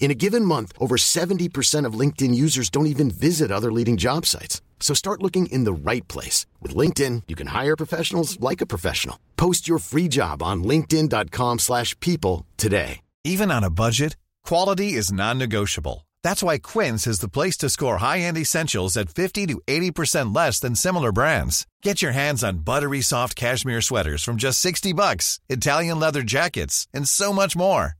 In a given month, over 70% of LinkedIn users don't even visit other leading job sites. So start looking in the right place. With LinkedIn, you can hire professionals like a professional. Post your free job on linkedin.com slash people today. Even on a budget, quality is non-negotiable. That's why Quince is the place to score high-end essentials at 50 to 80% less than similar brands. Get your hands on buttery soft cashmere sweaters from just 60 bucks, Italian leather jackets, and so much more.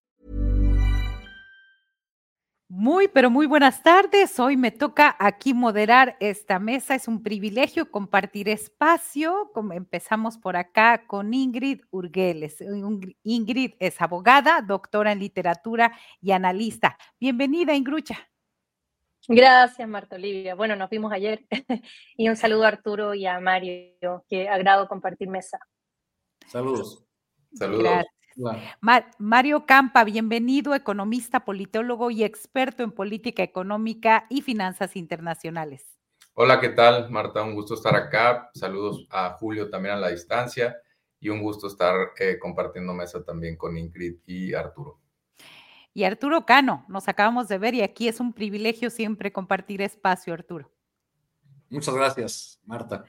Muy, pero muy buenas tardes. Hoy me toca aquí moderar esta mesa. Es un privilegio compartir espacio. Como empezamos por acá con Ingrid Urgeles. Ingrid es abogada, doctora en literatura y analista. Bienvenida, Ingrucha. Gracias, Marta Olivia. Bueno, nos vimos ayer y un saludo a Arturo y a Mario, que agrado compartir mesa. Saludos. Saludos. Gracias. Mario Campa, bienvenido, economista, politólogo y experto en política económica y finanzas internacionales. Hola, ¿qué tal, Marta? Un gusto estar acá. Saludos a Julio también a la distancia y un gusto estar eh, compartiendo mesa también con Ingrid y Arturo. Y Arturo Cano, nos acabamos de ver y aquí es un privilegio siempre compartir espacio, Arturo. Muchas gracias, Marta.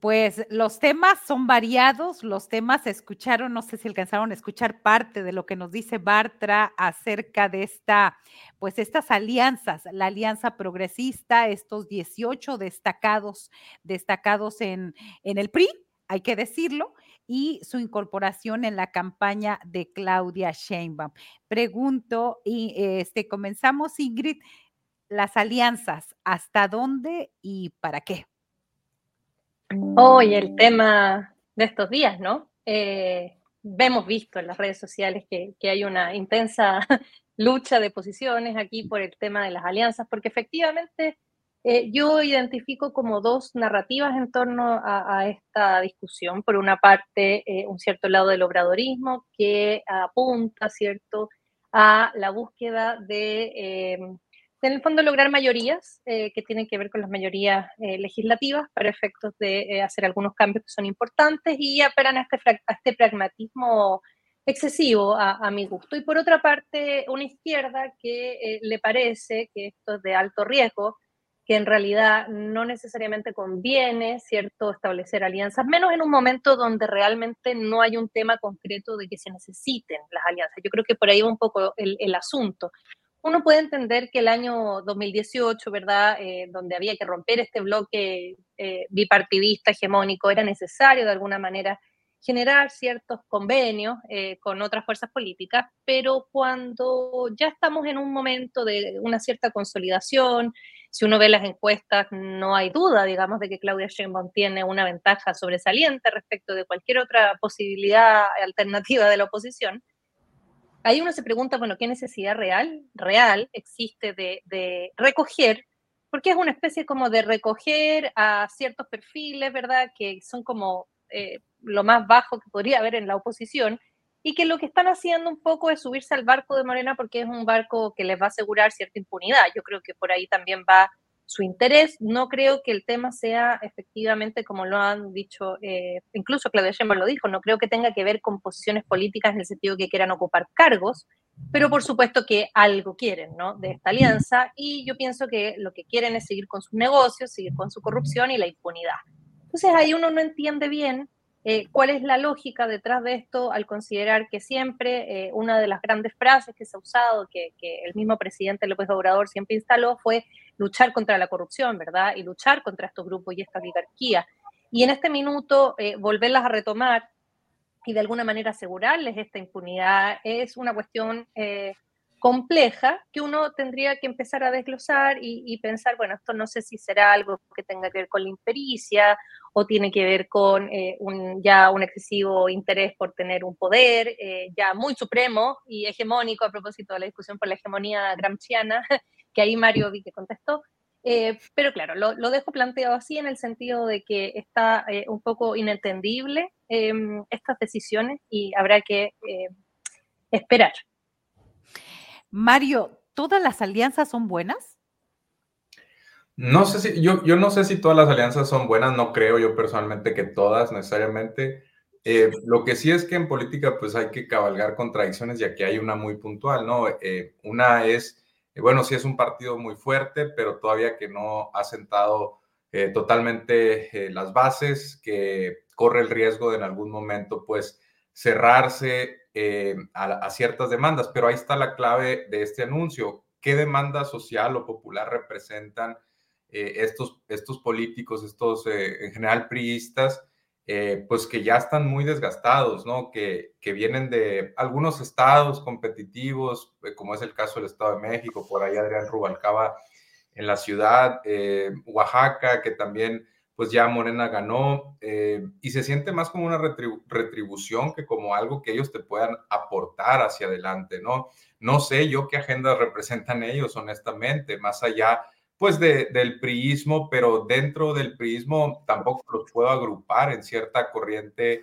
Pues los temas son variados, los temas escucharon, no sé si alcanzaron a escuchar parte de lo que nos dice Bartra acerca de esta, pues estas alianzas, la alianza progresista, estos 18 destacados, destacados en, en el PRI, hay que decirlo, y su incorporación en la campaña de Claudia Sheinbaum. Pregunto, y este, comenzamos, Ingrid, las alianzas, ¿hasta dónde y para qué? Hoy el tema de estos días, ¿no? Eh, hemos visto en las redes sociales que, que, hay una intensa lucha de posiciones aquí por el tema de las alianzas, porque efectivamente eh, yo identifico como dos narrativas en torno a, esta discusión. Por una parte, eh, un cierto lado del obradorismo que apunta, ¿cierto?, a la búsqueda de, eh, en el fondo, lograr mayorías que tienen que ver con las mayorías legislativas para efectos de hacer algunos cambios que son importantes y apelan a este, a este pragmatismo excesivo a, mi gusto. Y por otra parte, una izquierda que le parece que esto es de alto riesgo, que en realidad no necesariamente conviene, ¿cierto?, establecer alianzas, menos en un momento donde realmente no hay un tema concreto de que se necesiten las alianzas. Yo creo que por ahí va un poco el, el asunto. Uno puede entender que el año 2018, ¿verdad?, eh, donde había que romper este bloque eh, bipartidista hegemónico, era necesario de alguna manera generar ciertos convenios eh, con otras fuerzas políticas, pero cuando ya estamos en un momento de una cierta consolidación, si uno ve las encuestas, no hay duda, digamos, de que Claudia Sheinbaum tiene una ventaja sobresaliente respecto de cualquier otra posibilidad alternativa de la oposición. Ahí uno se pregunta, bueno, ¿qué necesidad real, real existe de, de recoger? Porque es una especie como de recoger a ciertos perfiles, ¿verdad? Que son como eh, lo más bajo que podría haber en la oposición y que lo que están haciendo un poco es subirse al barco de Morena porque es un barco que les va a asegurar cierta impunidad. Yo creo que por ahí también va su interés. No creo que el tema sea efectivamente, como lo han dicho, eh, incluso Claudia Sheinbaum lo dijo, no creo que tenga que ver con posiciones políticas en el sentido que quieran ocupar cargos, pero por supuesto que algo quieren, ¿no? De esta alianza y yo pienso que lo que quieren es seguir con sus negocios, seguir con su corrupción y la impunidad. Entonces ahí uno no entiende bien eh, ¿Cuál es la lógica detrás de esto al considerar que siempre eh, una de las grandes frases que se ha usado, que, el mismo presidente López Obrador siempre instaló, fue luchar contra la corrupción, ¿verdad? Y luchar contra estos grupos y esta oligarquía. Y en este minuto, eh, volverlas a retomar y de alguna manera asegurarles esta impunidad es una cuestión compleja que uno tendría que empezar a desglosar y, pensar, bueno, esto no sé si será algo que tenga que ver con la impericia o tiene que ver con eh, ya un excesivo interés por tener un poder eh, ya muy supremo y hegemónico a propósito de la discusión por la hegemonía gramsciana, que ahí Mario vi que contestó. Eh, pero claro, lo, lo, dejo planteado así en el sentido de que está un poco inentendible em, estas decisiones y habrá que esperar. Mario, ¿todas las alianzas son buenas? No sé si, yo, yo no sé si todas las alianzas son buenas, no creo yo personalmente que todas necesariamente. Eh, lo que sí es que en política pues hay que cabalgar contradicciones y aquí hay una muy puntual, ¿no? Eh, una es, eh, bueno, sí es un partido muy fuerte, pero todavía que no ha sentado totalmente las bases, que corre el riesgo de en algún momento pues cerrarse eh, a, ciertas demandas, pero ahí está la clave de este anuncio. ¿Qué demanda social o popular representan eh, estos, estos políticos, estos eh, en general priistas, pues que ya están muy desgastados, ¿no? Que, que vienen de algunos estados competitivos, como es el caso del Estado de México, por ahí Adrián Rubalcaba en la ciudad, Oaxaca, que también pues ya Morena ganó eh, y se siente más como una retribución que como algo que ellos te puedan aportar hacia adelante, ¿no? No sé yo qué agendas representan ellos, honestamente, más allá pues del priismo, pero dentro del priismo tampoco los puedo agrupar en cierta corriente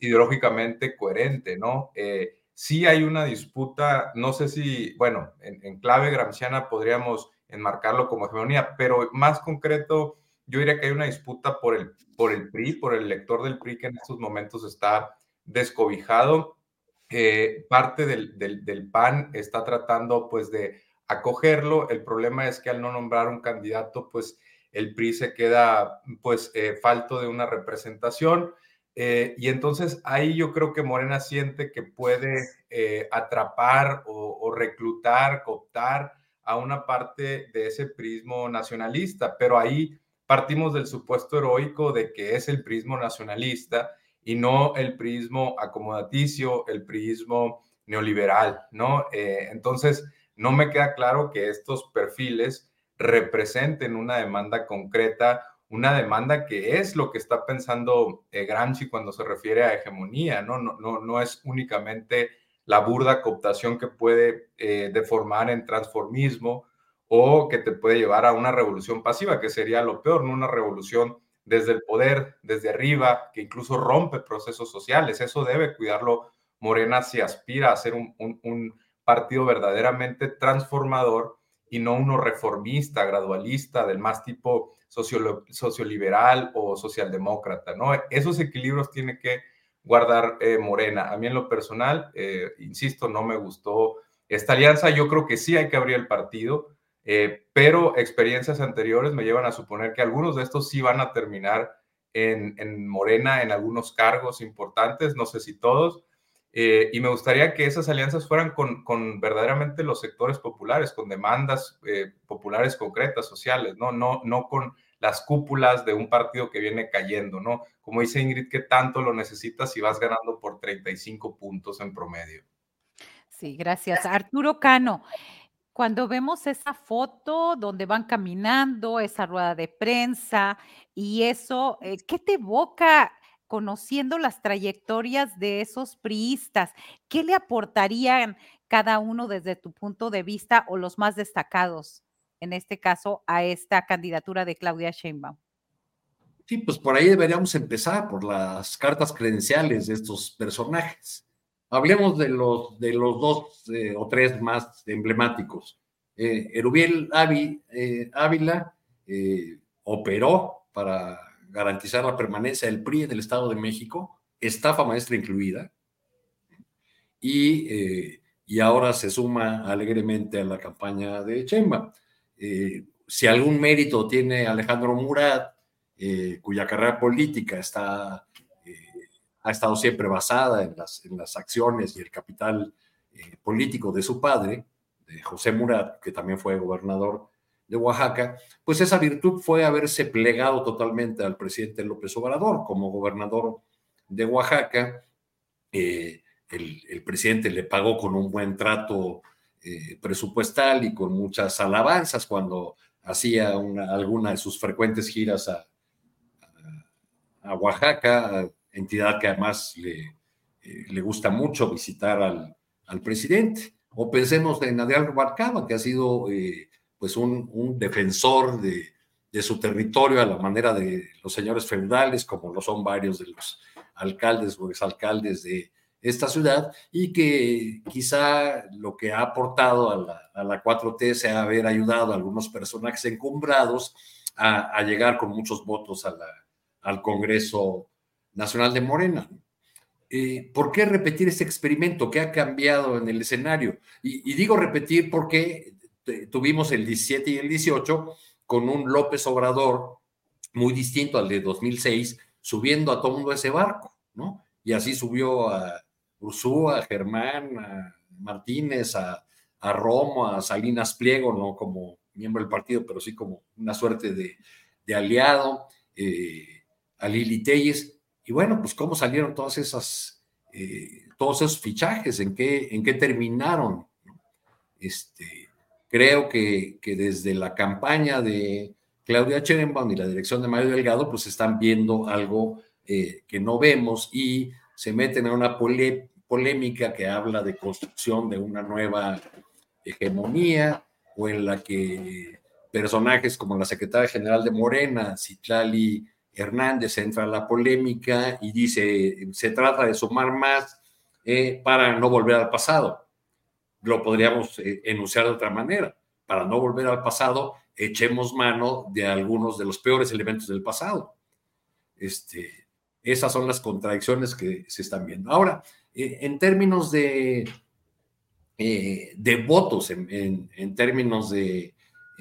ideológicamente coherente, ¿no? Eh, sí hay una disputa, no sé si, bueno, en, en clave gramsciana podríamos enmarcarlo como hegemonía, pero más concreto yo diría que hay una disputa por el, por el PRI, por el elector del PRI que en estos momentos está descobijado. Eh, parte del, del, PAN está tratando pues de acogerlo. El problema es que al no nombrar un candidato, pues el PRI se queda pues eh, falto de una representación. Eh, y entonces ahí yo creo que Morena siente que puede atrapar o, o, reclutar, cooptar a una parte de ese prismo nacionalista, pero ahí partimos del supuesto heroico de que es el prismo nacionalista y no el prismo acomodaticio, el prismo neoliberal, ¿no? Eh, entonces, no me queda claro que estos perfiles representen una demanda concreta, una demanda que es lo que está pensando eh, Gramsci cuando se refiere a hegemonía, ¿no? No, no, no es únicamente la burda cooptación que puede eh, deformar en transformismo o que te puede llevar a una revolución pasiva, que sería lo peor, no una revolución desde el poder, desde arriba, que incluso rompe procesos sociales. Eso debe cuidarlo Morena si aspira a ser un, partido verdaderamente transformador y no uno reformista, gradualista, del más tipo socioliberal o socialdemócrata, ¿no? Esos equilibrios tiene que guardar eh, Morena. A mí en lo personal, eh, insisto, no me gustó esta alianza. Yo creo que sí hay que abrir el partido. Eh, pero experiencias anteriores me llevan a suponer que algunos de estos sí van a terminar en, Morena en algunos cargos importantes, no sé si todos, eh, y me gustaría que esas alianzas fueran con, verdaderamente los sectores populares, con demandas eh, populares concretas, sociales, ¿no? No, no con las cúpulas de un partido que viene cayendo, ¿no? Como dice Ingrid, que tanto lo necesitas si vas ganando por 35 puntos en promedio. Sí, gracias. Arturo Cano, cuando vemos esa foto donde van caminando, esa rueda de prensa y eso, eh, ¿qué te evoca conociendo las trayectorias de esos priistas? ¿Qué le aportarían cada uno desde tu punto de vista o los más destacados, en este caso, a esta candidatura de Claudia Sheinbaum? Sí, pues por ahí deberíamos empezar, por las cartas credenciales de estos personajes. Hablemos de los, de los dos eh, o tres más emblemáticos. Eh, Erubiel eh, Ávila eh, operó para garantizar la permanencia del PRI en el Estado de México, estafa maestra incluida, y, y ahora se suma alegremente a la campaña de Chemba. si algún mérito tiene Alejandro Murat, cuya carrera política está ha estado siempre basada en las, en las acciones y el capital eh, político de su padre, de José Murat, que también fue gobernador de Oaxaca, pues esa virtud fue haberse plegado totalmente al presidente López Obrador como gobernador de Oaxaca. Eh, el, presidente le pagó con un buen trato eh, presupuestal y con muchas alabanzas cuando hacía alguna de sus frecuentes giras a, a, Oaxaca, entidad que además le, eh, le gusta mucho visitar al, al, presidente. O pensemos en Adrián Rubalcaba, que ha sido eh, pues un, un defensor de, de, su territorio a la manera de los señores feudales, como lo son varios de los alcaldes o exalcaldes de esta ciudad, y que quizá lo que ha aportado a la, a la 4T sea haber ayudado a algunos personajes encumbrados a, llegar con muchos votos al Congreso Nacional de Morena. Eh, ¿Por qué repetir este experimento? ¿Qué ha cambiado en el escenario? Y, digo repetir porque tuvimos el 17 y el 18 con un López Obrador muy distinto al de 2006, subiendo a todo mundo ese barco, ¿no? Y así subió a Ursúa, a Germán, a Martínez, a, a Romo, a Salinas Pliego, no como miembro del partido, pero sí como una suerte de, de aliado, eh, a Lili Telles. Y bueno, pues cómo salieron todas esas, eh, todos esos fichajes, en qué, en qué terminaron. Este, creo que, que, desde la campaña de Claudia Sheinbaum y la dirección de Mario Delgado, pues están viendo algo eh, que no vemos y se meten en una polémica que habla de construcción de una nueva hegemonía o en la que personajes como la secretaria general de Morena, Citlali Hernández entra a la polémica y dice, se trata de sumar más eh, para no volver al pasado. Lo podríamos eh, enunciar de otra manera. Para no volver al pasado, echemos mano de algunos de los peores elementos del pasado. Este, esas son las contradicciones que se están viendo. Ahora, eh, en términos de, de votos, en, en términos de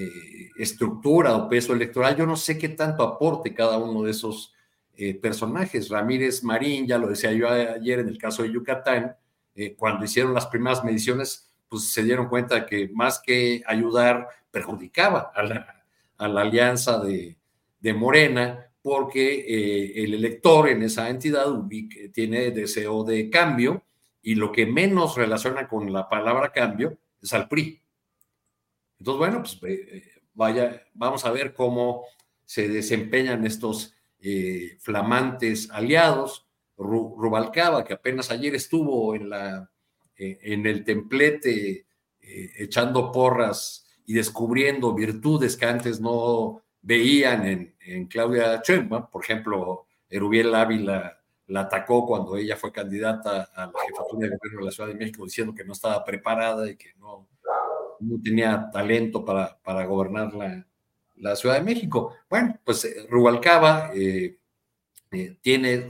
eh, estructura o peso electoral, yo no sé qué tanto aporte cada uno de esos eh, personajes. Ramírez Marín, ya lo decía yo ayer en el caso de Yucatán, eh, cuando hicieron las primeras mediciones, pues se dieron cuenta que más que ayudar, perjudicaba a la, a la alianza de, de, Morena, porque el elector en esa entidad tiene deseo de cambio y lo que menos relaciona con la palabra cambio es al PRI. Entonces, bueno, pues eh, vaya, vamos a ver cómo se desempeñan estos eh, flamantes aliados. Rubalcaba, que apenas ayer estuvo en, la, eh, en el templete echando porras y descubriendo virtudes que antes no veían en, en Claudia Sheinbaum. Por ejemplo, Erubiel Ávila la atacó cuando ella fue candidata a la jefatura de gobierno de la Ciudad de México diciendo que no estaba preparada y que no no tenía talento para, para gobernar la, la, Ciudad de México. Bueno, pues eh, Rubalcaba eh, eh, tiene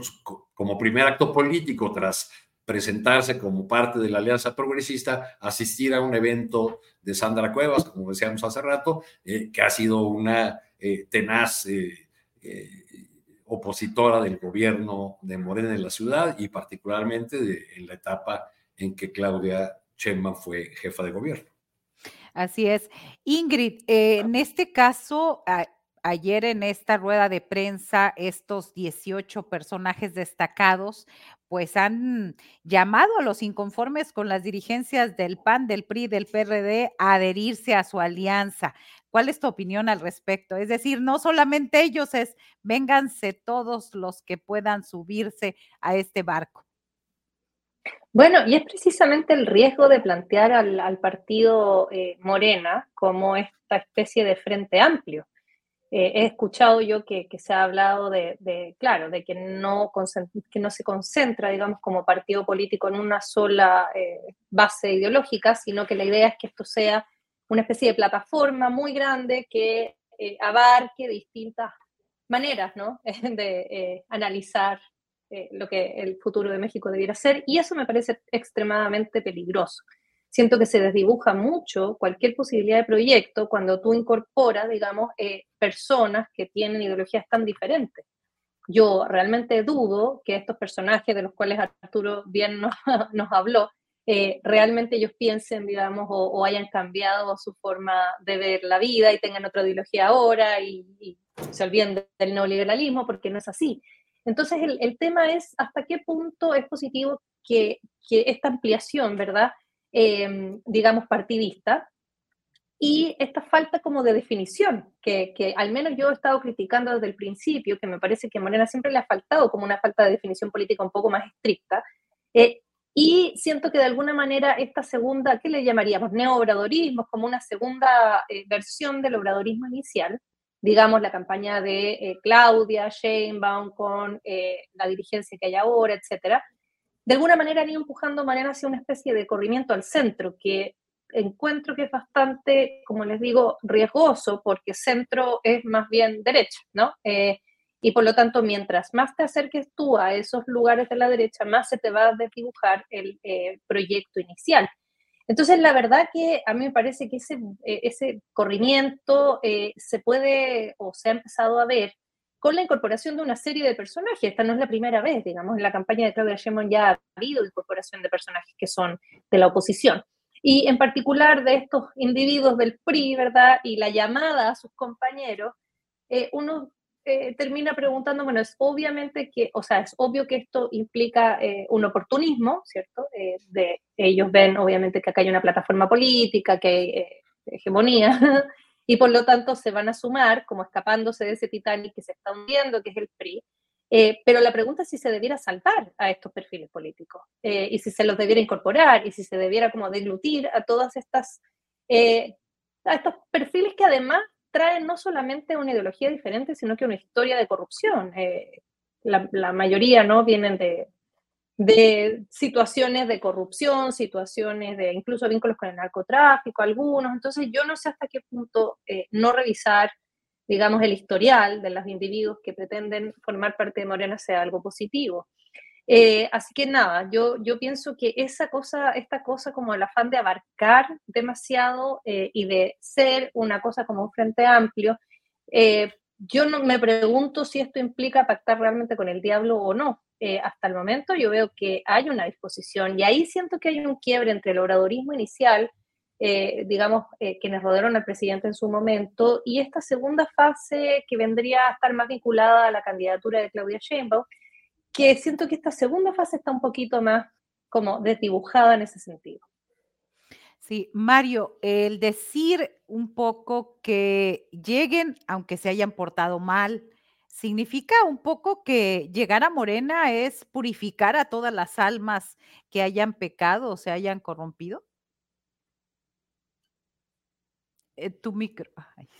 como primer acto político tras presentarse como parte de la Alianza Progresista, asistir a un evento de Sandra Cuevas, como decíamos hace rato, que ha sido una tenaz opositora del gobierno de Morena en la ciudad y particularmente en la etapa en que Claudia Sheinbaum fue jefa de gobierno. Así es. Ingrid, eh, en este caso, ayer en esta rueda de prensa, estos 18 personajes destacados, pues han llamado a los inconformes con las dirigencias del PAN, del PRI, del PRD a adherirse a su alianza. ¿Cuál es tu opinión al respecto? Es decir, no solamente ellos, es vénganse todos los que puedan subirse a este barco. Bueno, y es precisamente el riesgo de plantear al, partido eh, Morena como esta especie de frente amplio. Eh, he escuchado yo que, se ha hablado de, claro, de que no, que no se concentra, digamos, como partido político en una sola eh, base ideológica, sino que la idea es que esto sea una especie de plataforma muy grande que abarque distintas maneras ¿no? de analizar eh, lo que el futuro de México debiera ser, y eso me parece extremadamente peligroso. Siento que se desdibuja mucho cualquier posibilidad de proyecto cuando tú incorporas, digamos, eh, personas que tienen ideologías tan diferentes. Yo realmente dudo que estos personajes de los cuales Arturo bien nos, habló, eh, realmente ellos piensen, digamos, o, hayan cambiado su forma de ver la vida y tengan otra ideología ahora y, y se olviden del neoliberalismo, porque no es así. Entonces, el, tema es hasta qué punto es positivo que, esta ampliación, ¿verdad? em, digamos, partidista. Y esta falta como de definición, que, que, al menos yo he estado criticando desde el principio, que me parece que a Morena siempre le ha faltado como una falta de definición política un poco más estricta, eh, y siento que de alguna manera esta segunda, ¿qué le llamaríamos? Neobradorismo, como una segunda eh, versión del obradorismo inicial, digamos la campaña de eh, Claudia, Sheinbaum, con eh, la dirigencia que hay ahora, etcétera, de alguna manera han ido empujando Mariana hacia una especie de corrimiento al centro, que encuentro que es bastante, como les digo, riesgoso, porque centro es más bien derecha, ¿no? Y por lo tanto, mientras más te acerques tú a esos lugares de la derecha, más se te va a desdibujar el eh, proyecto inicial. Entonces, la verdad que a mí me parece que ese, eh, ese corrimiento eh, se puede o se ha empezado a ver con la incorporación de una serie de personajes. Esta no es la primera vez, digamos, en la campaña de Claudia Sheinbaum ya ha habido incorporación de personajes que son de la oposición. Y en particular de estos individuos del PRI, ¿verdad? Y la llamada a sus compañeros, uno eh, termina preguntando, bueno, es obviamente que, o sea, es obvio que esto implica eh, un oportunismo, ¿cierto? Eh, de, ellos ven obviamente que acá hay una plataforma política, que hay hegemonía, y por lo tanto se van a sumar como escapándose de ese Titanic que se está hundiendo, que es el PRI. pero la pregunta es si se debiera saltar a estos perfiles políticos y si se los debiera incorporar y si se debiera como deglutir a todas estas, a estos perfiles que además traen no solamente una ideología diferente, sino que una historia de corrupción. Eh, la, mayoría ¿no? vienen de, de, situaciones de corrupción, situaciones de incluso vínculos con el narcotráfico, algunos. Entonces yo no sé hasta qué punto eh, no revisar, digamos, el historial de los individuos que pretenden formar parte de Morena sea algo positivo. Eh, así que nada, yo, pienso que esa cosa, esta cosa como el afán de abarcar demasiado eh, y de ser una cosa como un frente amplio, eh, yo no, me pregunto si esto implica pactar realmente con el diablo o no. hasta el momento yo veo que hay una disposición y ahí siento que hay un quiebre entre el oradorismo inicial, digamos, quienes rodearon al presidente en su momento, y esta segunda fase que vendría a estar más vinculada a la candidatura de Claudia Sheinbaum, que siento que esta segunda fase está un poquito más como desdibujada en ese sentido. Sí, Mario, el decir un poco que lleguen, aunque se hayan portado mal, significa un poco que llegar a Morena es purificar a todas las almas que hayan pecado o se hayan corrompido. Eh, tu micro.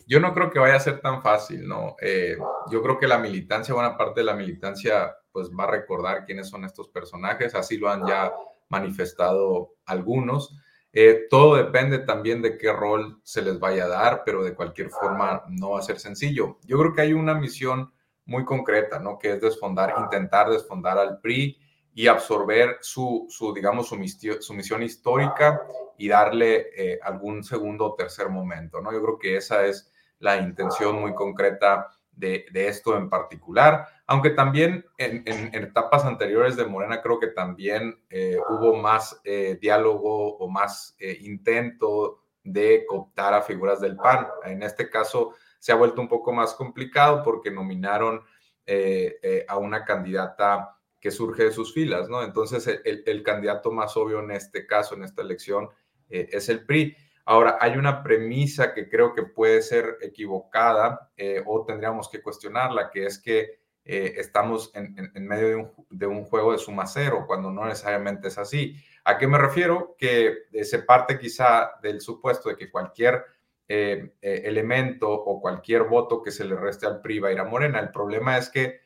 Yo no creo que vaya a ser tan fácil, ¿no? Eh, yo creo que la militancia, buena parte de la militancia, pues va a recordar quiénes son estos personajes, así lo han ya manifestado algunos. Eh, todo depende también de qué rol se les vaya a dar, pero de cualquier forma no va a ser sencillo. Yo creo que hay una misión muy concreta, ¿no? Que es desfondar, intentar desfondar al PRI y absorber su, su digamos, su, su misión histórica y darle eh, algún segundo o tercer momento, ¿no? Yo creo que esa es la intención muy concreta de, de esto en particular, aunque también en, etapas anteriores de Morena creo que también eh, hubo más eh, diálogo o más intento de cooptar a figuras del PAN. En este caso se ha vuelto un poco más complicado porque nominaron a una candidata que surge de sus filas, ¿no? Entonces, el, candidato más obvio en este caso, en esta elección, eh, es el PRI. Ahora, hay una premisa que creo que puede ser equivocada eh, o tendríamos que cuestionarla, que es que eh, estamos en, medio de un, juego de suma cero, cuando no necesariamente es así. ¿A qué me refiero? Que se parte quizá del supuesto de que cualquier elemento o cualquier voto que se le reste al PRI va a ir a Morena. El problema es que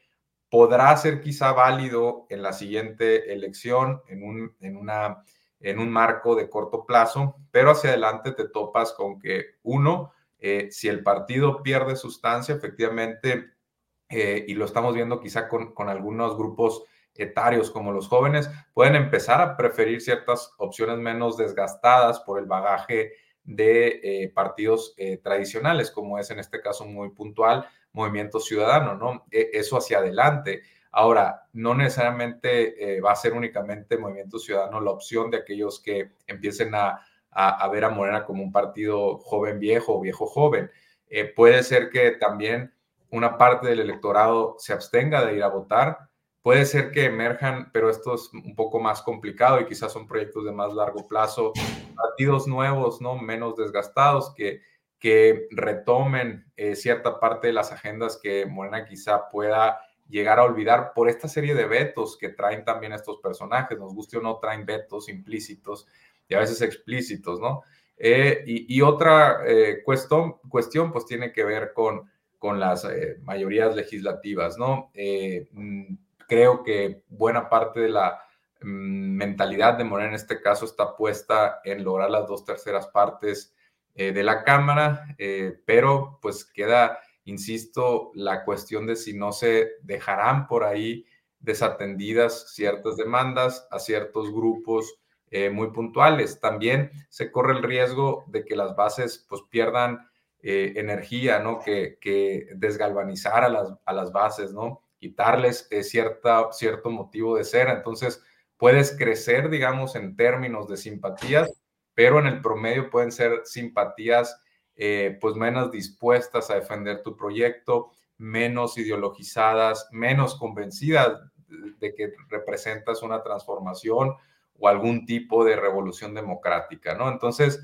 podrá ser quizá válido en la siguiente elección, en un, en una, en un marco de corto plazo, pero hacia adelante te topas con que, uno, eh, si el partido pierde sustancia, efectivamente, eh, y lo estamos viendo quizá con, con, algunos grupos etarios como los jóvenes, pueden empezar a preferir ciertas opciones menos desgastadas por el bagaje de eh, partidos tradicionales, como es en este caso muy puntual movimiento ciudadano, ¿no? E, eso hacia adelante. Ahora, no necesariamente eh, va a ser únicamente Movimiento Ciudadano la opción de aquellos que empiecen a, a, ver a Morena como un partido joven viejo o viejo joven. Eh, puede ser que también una parte del electorado se abstenga de ir a votar puede ser que emerjan, pero esto es un poco más complicado y quizás son proyectos de más largo plazo, partidos nuevos, ¿no? Menos desgastados, que, que retomen eh, cierta parte de las agendas que Morena quizá pueda llegar a olvidar por esta serie de vetos que traen también estos personajes, nos guste o no, traen vetos implícitos y a veces explícitos, ¿no? Eh, y, otra eh, cuestión, cuestión, pues tiene que ver con, con las eh, mayorías legislativas, ¿no? Mm, creo que buena parte de la mm, mentalidad de Morena en este caso está puesta en lograr las dos terceras partes de la Cámara, pero pues queda, insisto, la cuestión de si no se dejarán por ahí desatendidas ciertas demandas a ciertos grupos eh, muy puntuales. También se corre el riesgo de que las bases pues pierdan eh, energía, ¿no? Que, desgalvanizar a las, a las, bases, ¿no? Quitarles eh, cierta, cierto motivo de ser. Entonces, puedes crecer, digamos, en términos de simpatías, pero en el promedio pueden ser simpatías pues menos dispuestas a defender tu proyecto, menos ideologizadas, menos convencidas de que representas una transformación o algún tipo de revolución democrática, ¿no? Entonces,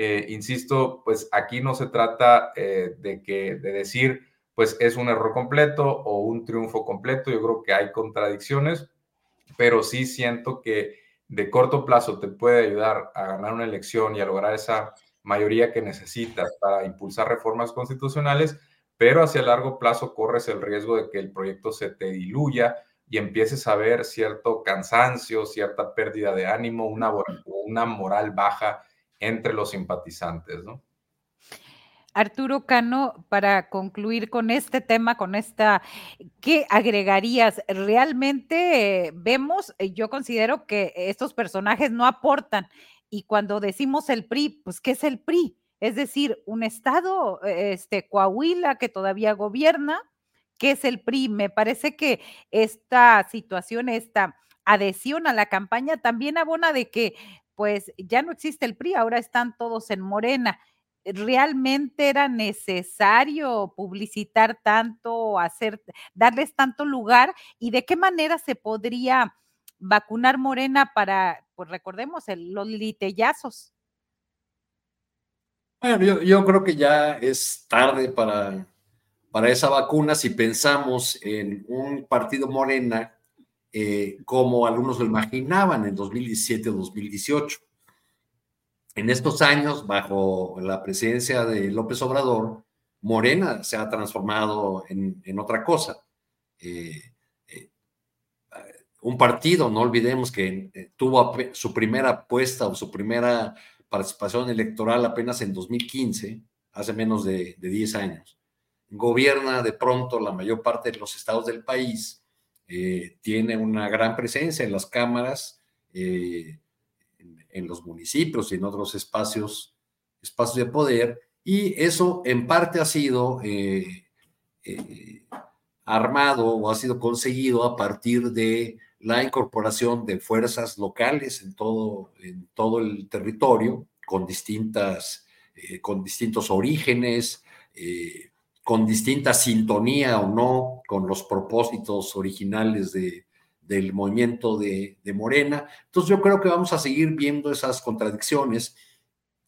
eh, insisto, pues aquí no se trata eh, de, que, de decir, pues es un error completo o un triunfo completo, yo creo que hay contradicciones, pero sí siento que de corto plazo te puede ayudar a ganar una elección y a lograr esa mayoría que necesitas para impulsar reformas constitucionales, pero hacia largo plazo corres el riesgo de que el proyecto se te diluya y empieces a ver cierto cansancio, cierta pérdida de ánimo, una, una moral baja entre los simpatizantes, ¿no? Arturo Cano, para concluir con este tema, con esta, ¿qué agregarías? Realmente eh, vemos, eh, yo considero que estos personajes no aportan. Y cuando decimos el PRI, pues, ¿qué es el PRI? Es decir, un estado, este, Coahuila, que todavía gobierna, qué es el PRI. Me parece que esta situación, esta adhesión a la campaña también abona de que pues ya no existe el PRI, ahora están todos en Morena. ¿Realmente era necesario publicitar tanto, hacer, darles tanto lugar? ¿Y de qué manera se podría vacunar Morena para, pues recordemos, los litellazos? Bueno, yo, yo creo que ya es tarde para para esa vacuna si pensamos en un partido morena eh, como algunos lo imaginaban en 2017 o 2018. En estos años, bajo la presidencia de López Obrador, Morena se ha transformado en, otra cosa. Eh, eh, un partido, no olvidemos que tuvo su primera apuesta o su primera participación electoral apenas en 2015, hace menos de, de 10 años gobierna de pronto la mayor parte de los estados del país, eh, tiene una gran presencia en las cámaras, eh, en, los municipios y en otros espacios, espacios de poder, y eso en parte ha sido eh, armado o ha sido conseguido a partir de la incorporación de fuerzas locales en todo, el territorio, con, distintas, con distintos orígenes, con distinta sintonía o no con los propósitos originales de, del movimiento de, Morena. Entonces yo creo que vamos a seguir viendo esas contradicciones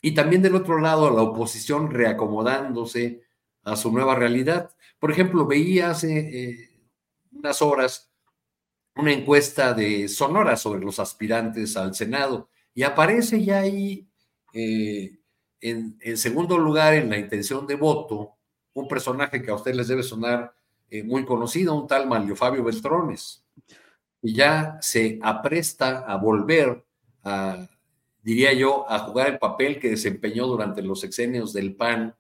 y también del otro lado la oposición reacomodándose a su nueva realidad. Por ejemplo, veía hace eh, unas horas una encuesta de Sonora sobre los aspirantes al Senado y aparece ya ahí eh, en, en segundo lugar en la intención de voto un personaje que a ustedes les debe sonar eh, muy conocido, un tal Manlio Fabio Beltrones, y ya se apresta a volver a, diría yo, a jugar el papel que desempeñó durante los sexenios del PAN,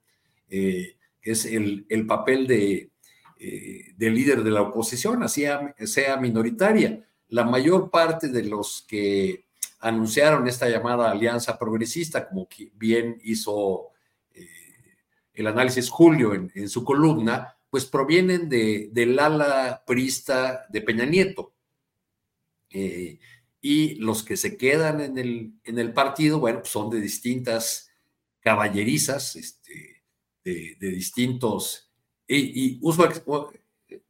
eh, que es el, papel de, eh, de, líder de la oposición, así sea minoritaria. La mayor parte de los que anunciaron esta llamada alianza progresista, como bien hizo el análisis Julio en, su columna, pues provienen de, del ala prista de Peña Nieto. Eh, y los que se quedan en el, en el partido, bueno, pues son de distintas caballerizas, este, de, distintos, y, uso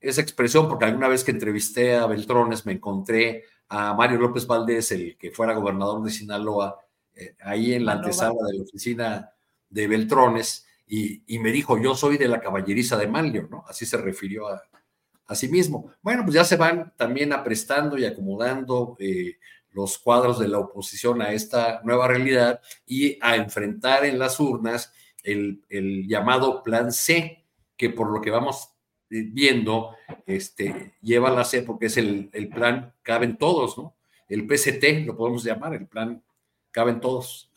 esa expresión porque alguna vez que entrevisté a Beltrones me encontré a Mario López Valdés, el que fuera gobernador de Sinaloa, eh, ahí en la antesala de la oficina de Beltrones, y, me dijo, yo soy de la caballeriza de Manlio, ¿no? Así se refirió a, sí mismo. Bueno, pues ya se van también aprestando y acomodando eh, los cuadros de la oposición a esta nueva realidad y a enfrentar en las urnas el, el llamado Plan C, que por lo que vamos eh, viendo, este, lleva la C porque es el, el plan Caben Todos, ¿no? El PCT, lo podemos llamar, el plan Caben Todos.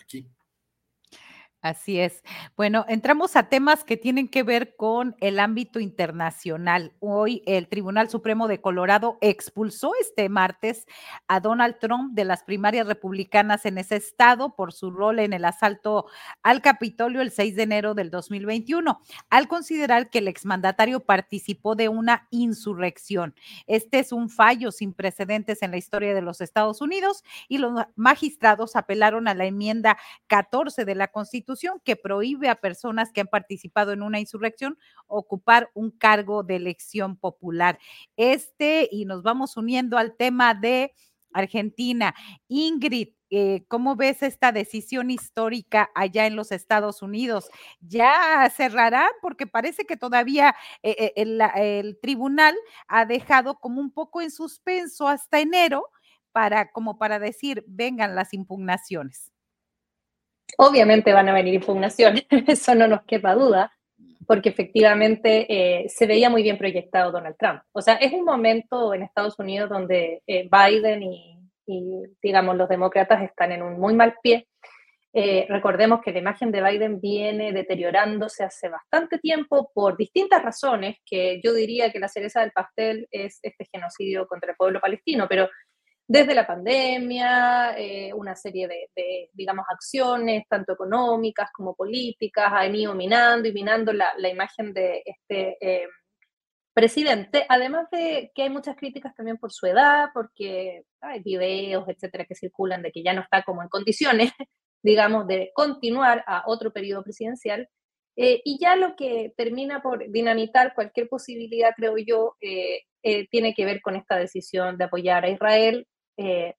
Así es. Bueno, entramos a temas que tienen que ver con el ámbito internacional. Hoy el Tribunal Supremo de Colorado expulsó este martes a Donald Trump de las primarias republicanas en ese estado por su rol en el asalto al Capitolio el 6 de enero del 2021, al considerar que el exmandatario participó de una insurrección. Este es un fallo sin precedentes en la historia de los Estados Unidos y los magistrados apelaron a la enmienda 14 de la Constitución que prohíbe a personas que han participado en una insurrección ocupar un cargo de elección popular. Este, y nos vamos uniendo al tema de Argentina. Ingrid, eh, ¿cómo ves esta decisión histórica allá en los Estados Unidos? ¿Ya cerrará? Porque parece que todavía eh, eh, el, el, tribunal ha dejado como un poco en suspenso hasta enero para como para decir, vengan las impugnaciones. Obviamente van a venir impugnaciones, eso no nos quepa duda, porque efectivamente eh, se veía muy bien proyectado Donald Trump. O sea, es un momento en Estados Unidos donde eh, Biden y, digamos, los demócratas están en un muy mal pie. Eh, recordemos que la imagen de Biden viene deteriorándose hace bastante tiempo por distintas razones, que yo diría que la cereza del pastel es este genocidio contra el pueblo palestino, pero desde la pandemia, eh, una serie de, digamos, acciones, tanto económicas como políticas, han ido minando y minando la, imagen de este eh, presidente, además de que hay muchas críticas también por su edad, porque hay videos, etcétera, que circulan de que ya no está como en condiciones, digamos, de continuar a otro periodo presidencial. Eh, y ya lo que termina por dinamitar cualquier posibilidad, creo yo, tiene que ver con esta decisión de apoyar a Israel eh,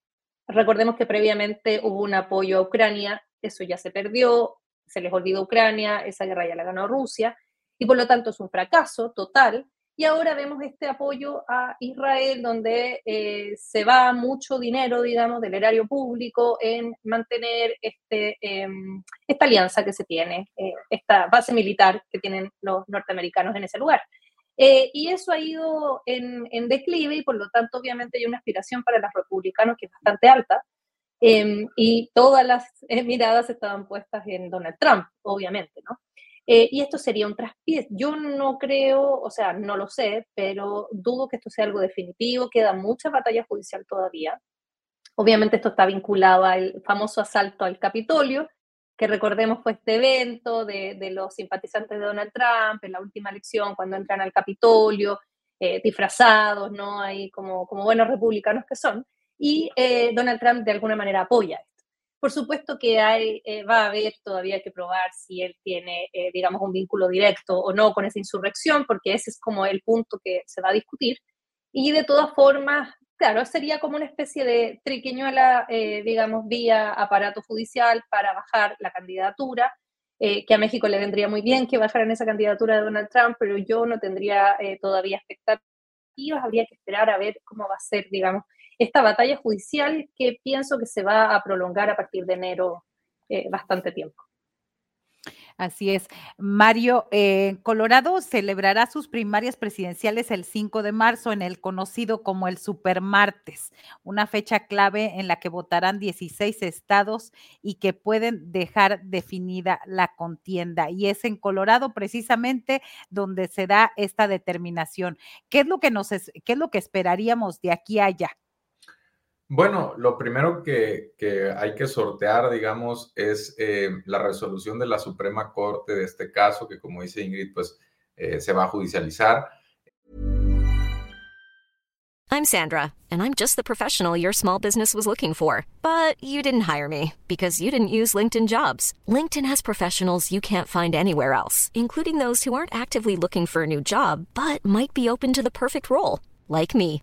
recordemos que previamente hubo un apoyo a Ucrania, eso ya se perdió, se les olvidó Ucrania, esa guerra ya la ganó Rusia, y por lo tanto es un fracaso total. Y ahora vemos este apoyo a Israel, donde eh, se va mucho dinero, digamos, del erario público en mantener este, em, esta alianza que se tiene, eh, esta base militar que tienen los norteamericanos en ese lugar. Eh, y eso ha ido en, declive y por lo tanto obviamente hay una aspiración para los republicanos que es bastante alta. Em, y todas las eh, miradas estaban puestas en Donald Trump, obviamente, ¿no? Eh, y esto sería un traspié. Yo no creo, o sea, no lo sé, pero dudo que esto sea algo definitivo. Queda mucha batalla judicial todavía. Obviamente esto está vinculado al famoso asalto al Capitolio, que recordemos fue este evento de, los simpatizantes de Donald Trump en la última elección, cuando entran al Capitolio, eh, disfrazados, ¿no? Ahí como, como buenos republicanos que son, y eh, Donald Trump de alguna manera apoya esto. Por supuesto que hay, eh, va a haber todavía que probar si él tiene, digamos, un vínculo directo o no con esa insurrección, porque ese es como el punto que se va a discutir. Y de todas formas, claro, sería como una especie de triquiñuela, eh, digamos, vía aparato judicial para bajar la candidatura, eh, que a México le vendría muy bien que bajaran esa candidatura de Donald Trump, pero yo no tendría eh, todavía expectativas, habría que esperar a ver cómo va a ser, digamos, esta batalla judicial que pienso que se va a prolongar a partir de enero bastante tiempo. Así es. Mario, eh, Colorado celebrará sus primarias presidenciales el 5 de marzo en el conocido como el Supermartes, una fecha clave en la que votarán 16 estados y que pueden dejar definida la contienda. Y es en Colorado precisamente donde se da esta determinación. ¿Qué es lo que nos qué es lo que esperaríamos de aquí a allá? Bueno, lo primero que, hay que sortear, digamos, es eh, la resolución de la Suprema Corte de este caso, que como dice Ingrid, pues eh, se va a judicializar. I'm Sandra, and I'm just the professional your small business was looking for. But you didn't hire me because you didn't use LinkedIn jobs. LinkedIn has professionals you can't find anywhere else, including those who aren't actively looking for a new job but might be open to the perfect role, like me.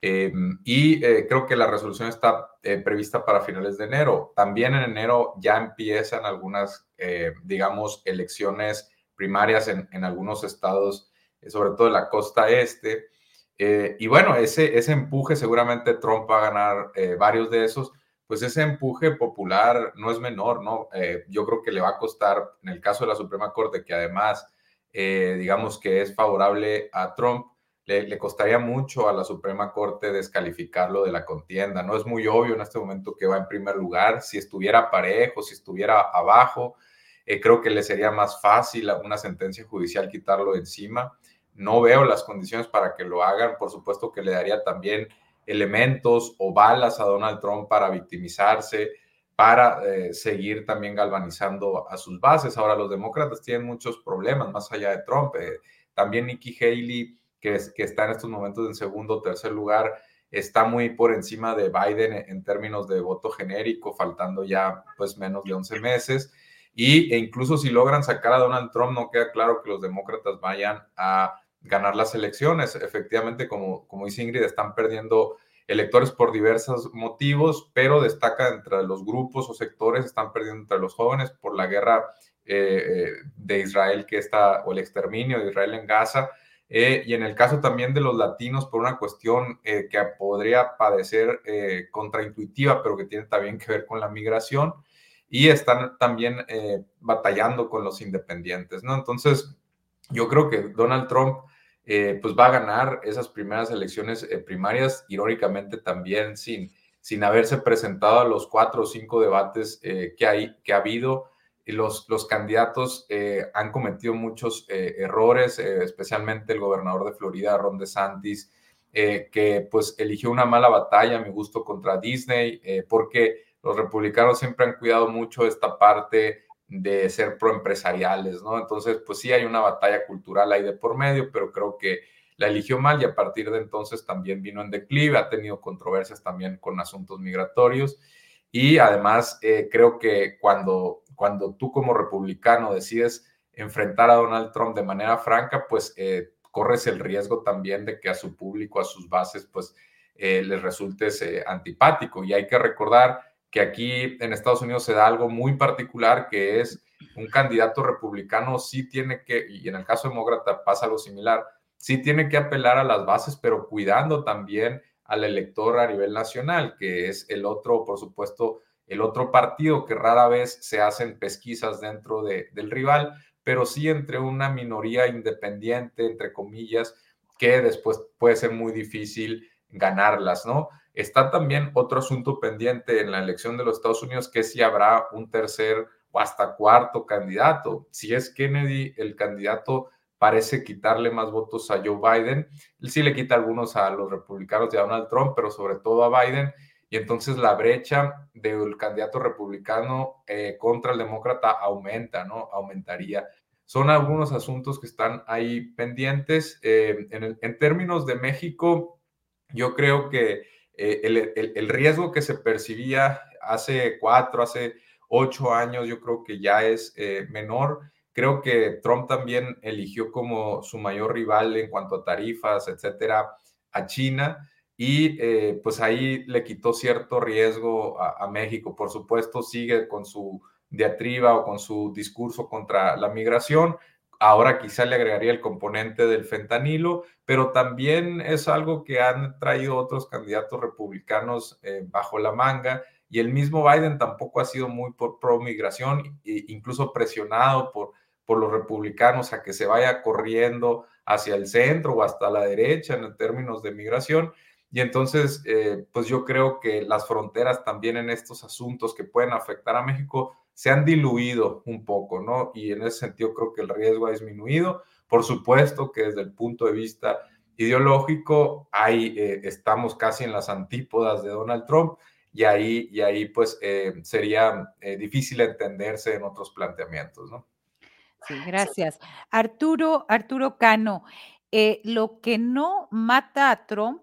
Eh, y eh, creo que la resolución está eh, prevista para finales de enero. También en enero ya empiezan algunas, digamos, elecciones primarias en, algunos estados, sobre todo en la costa este. Y bueno, ese, ese empuje seguramente Trump va a ganar varios de esos, pues ese empuje popular no es menor, ¿no? Yo creo que le va a costar, en el caso de la Suprema Corte, que además, digamos que es favorable a Trump, le, costaría mucho a la Suprema Corte descalificarlo de la contienda. No es muy obvio en este momento que va en primer lugar. Si estuviera parejo, si estuviera abajo, eh, creo que le sería más fácil a una sentencia judicial quitarlo de encima. No veo las condiciones para que lo hagan. Por supuesto que le daría también elementos o balas a Donald Trump para victimizarse, para eh, seguir también galvanizando a sus bases. Ahora, los demócratas tienen muchos problemas más allá de Trump. Eh, también Nikki Haley que, es, que está en estos momentos en segundo o tercer lugar, está muy por encima de Biden en términos de voto genérico, faltando ya pues menos de 11 meses. Y, e incluso si logran sacar a Donald Trump, no queda claro que los demócratas vayan a ganar las elecciones. Efectivamente, como, como dice Ingrid, están perdiendo electores por diversos motivos, pero destaca entre los grupos o sectores, están perdiendo entre los jóvenes por la guerra eh, de Israel que está, o el exterminio de Israel en Gaza, eh, y en el caso también de los latinos, por una cuestión eh, que podría parecer eh, contraintuitiva, pero que tiene también que ver con la migración, y están también eh, batallando con los independientes, ¿no? Entonces, yo creo que Donald Trump eh, pues va a ganar esas primeras elecciones eh, primarias, irónicamente también sin, sin haberse presentado a los cuatro o cinco debates que, hay, que ha habido los, los candidatos eh, han cometido muchos eh, errores, eh, especialmente el gobernador de Florida, Ron DeSantis, que pues eligió una mala batalla, a mi gusto, contra Disney, porque los republicanos siempre han cuidado mucho esta parte de ser proempresariales, ¿no? Entonces, pues sí hay una batalla cultural ahí de por medio, pero creo que la eligió mal y a partir de entonces también vino en declive, ha tenido controversias también con asuntos migratorios y además eh, creo que cuando cuando tú como republicano decides enfrentar a Donald Trump de manera franca, pues eh, corres el riesgo también de que a su público, a sus bases, pues eh, les resultes eh, antipático. Y hay que recordar que aquí en Estados Unidos se da algo muy particular, que es un candidato republicano sí tiene que, y en el caso demócrata pasa algo similar, sí tiene que apelar a las bases, pero cuidando también al elector a nivel nacional, que es el otro, por supuesto, el otro partido que rara vez se hacen pesquisas dentro de, del rival, pero sí entre una minoría independiente, entre comillas, que después puede ser muy difícil ganarlas, ¿no? Está también otro asunto pendiente en la elección de los Estados Unidos, que si habrá un tercer o hasta cuarto candidato. Si es Kennedy el candidato, parece quitarle más votos a Joe Biden. Él sí le quita algunos a los republicanos de Donald Trump, pero sobre todo a Biden y entonces la brecha del candidato republicano eh, contra el demócrata aumenta, ¿no? Aumentaría. Son algunos asuntos que están ahí pendientes. Eh, en, términos de México, yo creo que eh, el, el, riesgo que se percibía hace cuatro, hace ocho años, yo creo que ya es menor. Creo que Trump también eligió como su mayor rival en cuanto a tarifas, etcétera, a China y eh, pues ahí le quitó cierto riesgo a, México. Por supuesto, sigue con su diatriba o con su discurso contra la migración. Ahora quizá le agregaría el componente del fentanilo, pero también es algo que han traído otros candidatos republicanos eh, bajo la manga y el mismo Biden tampoco ha sido muy pro migración, e incluso presionado por, por los republicanos a que se vaya corriendo hacia el centro o hasta la derecha en términos de migración. Y entonces, eh, pues yo creo que las fronteras también en estos asuntos que pueden afectar a México se han diluido un poco, ¿no? Y en ese sentido creo que el riesgo ha disminuido. Por supuesto que desde el punto de vista ideológico, ahí eh, estamos casi en las antípodas de Donald Trump y ahí, y ahí pues eh, sería difícil entenderse en otros planteamientos, ¿no? Sí, gracias. Arturo, Arturo Cano, lo que no mata a Trump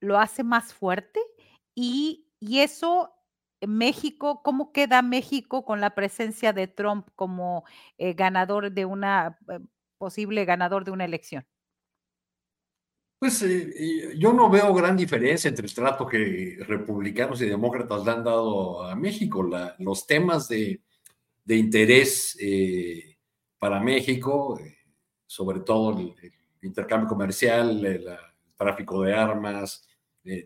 lo hace más fuerte y, eso, México, ¿cómo queda México con la presencia de Trump como eh, ganador de una, eh, posible ganador de una elección? Pues eh, yo no veo gran diferencia entre el trato que republicanos y demócratas le han dado a México. los temas de, interés para México, sobre todo el, intercambio comercial, el, tráfico de armas,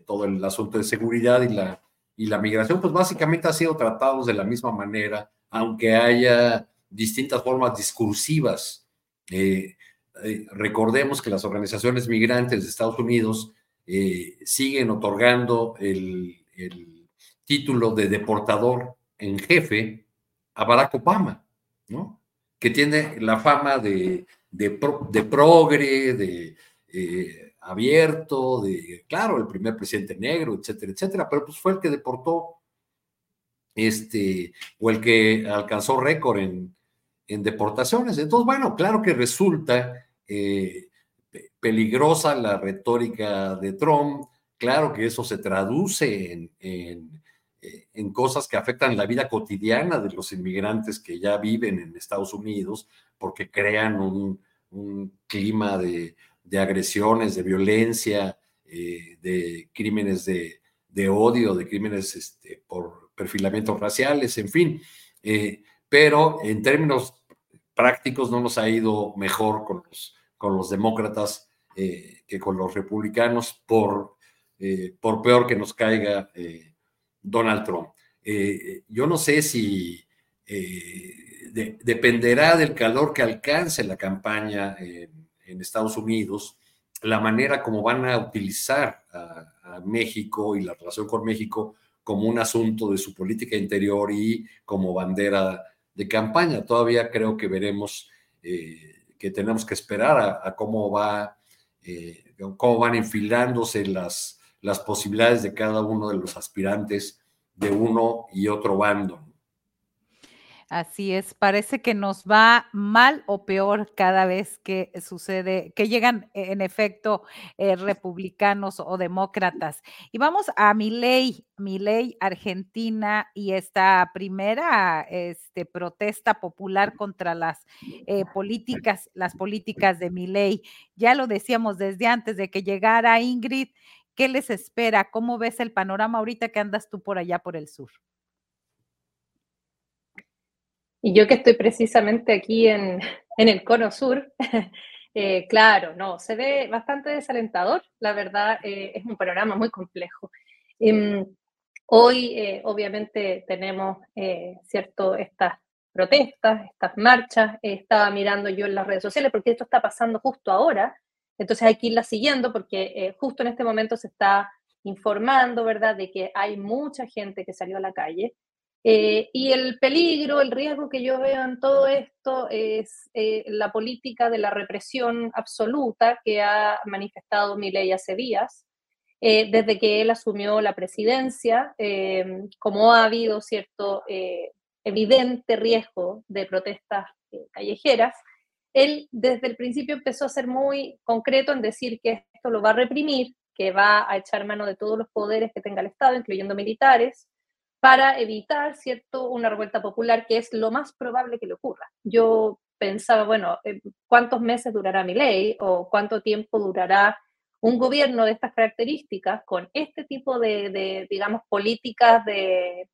todo el asunto de seguridad y la, y la migración, pues básicamente han sido tratados de la misma manera, aunque haya distintas formas discursivas. Eh, eh, recordemos que las organizaciones migrantes de Estados Unidos eh, siguen otorgando el, título de deportador en jefe a Barack Obama, ¿no? que tiene la fama de, de, progre, de abierto, de, claro, el primer presidente negro, etcétera, etcétera, pero pues fue el que deportó, este, o el que alcanzó récord en, deportaciones. Entonces, bueno, claro que resulta eh, peligrosa la retórica de Trump, claro que eso se traduce en, en, cosas que afectan la vida cotidiana de los inmigrantes que ya viven en Estados Unidos, porque crean un, un clima de de agresiones, de violencia, eh, de crímenes de, odio, de crímenes este, por perfilamientos raciales, en fin. Eh, pero en términos prácticos no nos ha ido mejor con los, con los demócratas eh, que con los republicanos, por, por peor que nos caiga Donald Trump. yo no sé si dependerá del calor que alcance la campaña Estados Unidos, la manera como van a utilizar a, México y la relación con México como un asunto de su política interior y como bandera de campaña. Todavía creo que veremos eh, que tenemos que esperar a, cómo va, eh, cómo van enfilándose las, las posibilidades de cada uno de los aspirantes de uno y otro bando. Así es, parece que nos va mal o peor cada vez que sucede, que llegan e, en efecto eh, republicanos o demócratas. Y vamos a mi ley, mi ley Argentina y esta primera este, protesta popular contra las eh, políticas, las políticas de mi ley. Ya lo decíamos desde antes de que llegara Ingrid. ¿Qué les espera? ¿Cómo ves el panorama ahorita que andas tú por allá por el sur? Y yo que estoy precisamente aquí en, el cono sur, eh, claro, no, se ve bastante desalentador, la verdad, eh, es un panorama muy complejo. Em, hoy, eh, obviamente, tenemos, ¿cierto?, estas protestas, estas marchas, estaba mirando yo en las redes sociales porque esto está pasando justo ahora, entonces hay que irla siguiendo porque justo en este momento se está informando, ¿verdad?, de que hay mucha gente que salió a la calle. Eh, y el peligro, el riesgo que yo veo en todo esto es eh, la política de la represión absoluta que ha manifestado Milei hace días, eh, desde que él asumió la presidencia, como ha habido cierto evidente riesgo de protestas callejeras, él desde el principio empezó a ser muy concreto en decir que esto lo va a reprimir, que va a echar mano de todos los poderes que tenga el Estado, incluyendo militares, para evitar, ¿cierto?, una revuelta popular, que es lo más probable que le ocurra. Yo pensaba, bueno, eh, ¿cuántos meses durará mi ley o cuánto tiempo durará un gobierno de estas características con este tipo de, digamos, políticas de,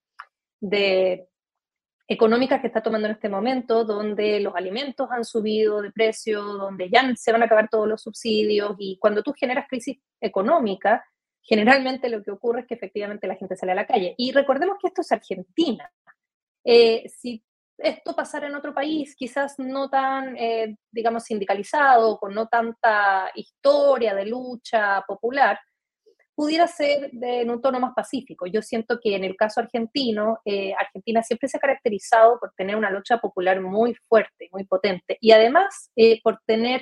económicas que está tomando en este momento, donde los alimentos han subido de precio, donde ya se van a acabar todos los subsidios y cuando tú generas crisis económica, generalmente lo que ocurre es que efectivamente la gente sale a la calle. Y recordemos que esto es Argentina. Eh, si esto pasara en otro país, quizás no tan, eh, digamos, sindicalizado, con no tanta historia de lucha popular, pudiera ser en un tono más pacífico. Yo siento que en el caso argentino, eh, Argentina siempre se ha caracterizado por tener una lucha popular muy fuerte, muy potente, y además eh, por tener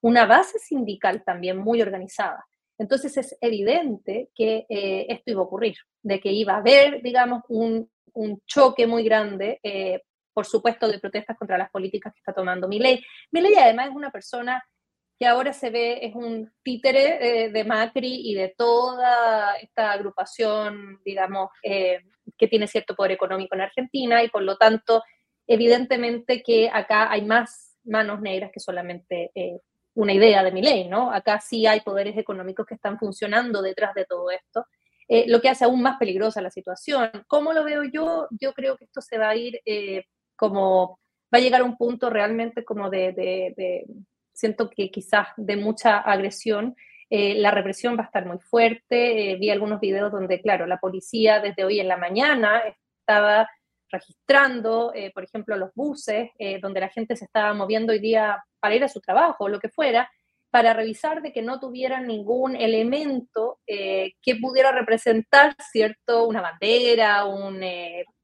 una base sindical también muy organizada. Entonces es evidente que esto iba a ocurrir, de que iba a haber, digamos, un, un choque muy grande por supuesto, de protestas contra las políticas que está tomando Milei. Milei además es una persona que ahora se ve, es un títere eh, de Macri y de toda esta agrupación, digamos, eh, que tiene cierto poder económico en Argentina y por lo tanto, evidentemente que acá hay más manos negras que solamente eh, una idea de Milei, ¿no? Acá sí hay poderes económicos que están funcionando detrás de todo esto. lo que hace aún más peligrosa la situación. ¿Cómo lo veo yo? Yo creo que esto se va a ir como va a llegar a un punto realmente como de, siento que quizás de mucha agresión. Eh, la represión va a estar muy fuerte. Eh, vi algunos videos donde, claro, la policía desde hoy en la mañana estaba registrando, eh, por ejemplo, los buses, donde la gente se estaba moviendo hoy día para ir a su trabajo o lo que fuera, para revisar de que no tuvieran ningún elemento que pudiera representar, ¿cierto? Una bandera, un,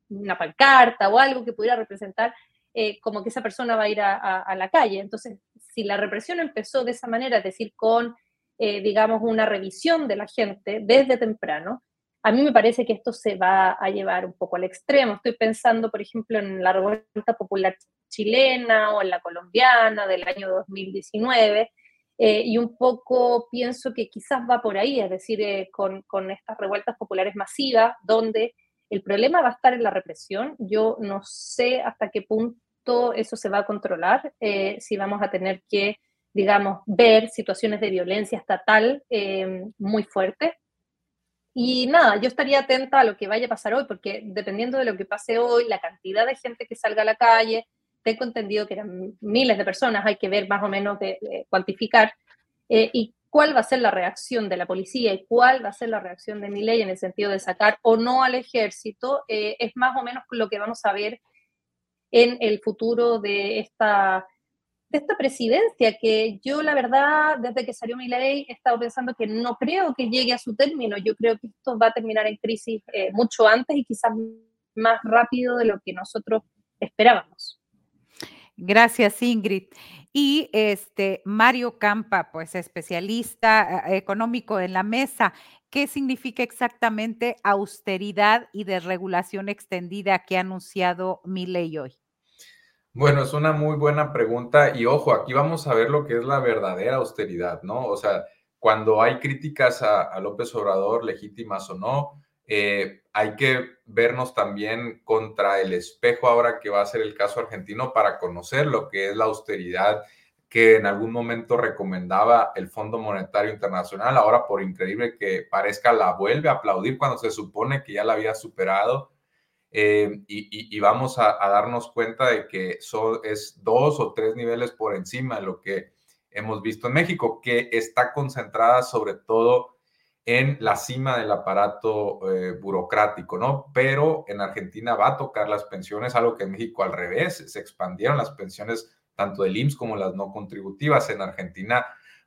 una pancarta o algo que pudiera representar eh, como que esa persona va a ir a, la calle. Entonces, si la represión empezó de esa manera, es decir, con, eh, digamos, una revisión de la gente desde temprano, a mí me parece que esto se va a llevar un poco al extremo. Estoy pensando, por ejemplo, en la revuelta popular chilena o en la colombiana del año 2019. Eh, y un poco pienso que quizás va por ahí, es decir, con, con, estas revueltas populares masivas, donde el problema va a estar en la represión. Yo no sé hasta qué punto eso se va a controlar, eh, si vamos a tener que, digamos, ver situaciones de violencia estatal eh, muy fuertes. Y nada, yo estaría atenta a lo que vaya a pasar hoy, porque dependiendo de lo que pase hoy, la cantidad de gente que salga a la calle, tengo entendido que eran miles de personas, hay que ver más o menos de, cuantificar, eh, y cuál va a ser la reacción de la policía y cuál va a ser la reacción de mi ley en el sentido de sacar o no al ejército, eh, es más o menos lo que vamos a ver en el futuro de esta, esta presidencia, que yo la verdad, desde que salió mi ley, he estado pensando que no creo que llegue a su término. Yo creo que esto va a terminar en crisis eh, mucho antes y quizás más rápido de lo que nosotros esperábamos. Gracias, Ingrid. Y este Mario Campa, pues especialista eh, económico en la mesa. ¿Qué significa exactamente austeridad y desregulación extendida que ha anunciado mi ley hoy? Bueno, es una muy buena pregunta y ojo, aquí vamos a ver lo que es la verdadera austeridad, ¿no? O sea, cuando hay críticas a López Obrador, legítimas o no, eh, hay que vernos también contra el espejo ahora que va a ser el caso argentino para conocer lo que es la austeridad que en algún momento recomendaba el Fondo Monetario Internacional. Ahora, por increíble que parezca, la vuelve a aplaudir cuando se supone que ya la había superado. Eh, y, vamos a, darnos cuenta de que son, es dos o tres niveles por encima de lo que hemos visto en México, que está concentrada sobre todo en la cima del aparato eh, burocrático, ¿no? Pero en Argentina va a tocar las pensiones, algo que en México al revés, se expandieron las pensiones tanto del IMSS como las no contributivas. En Argentina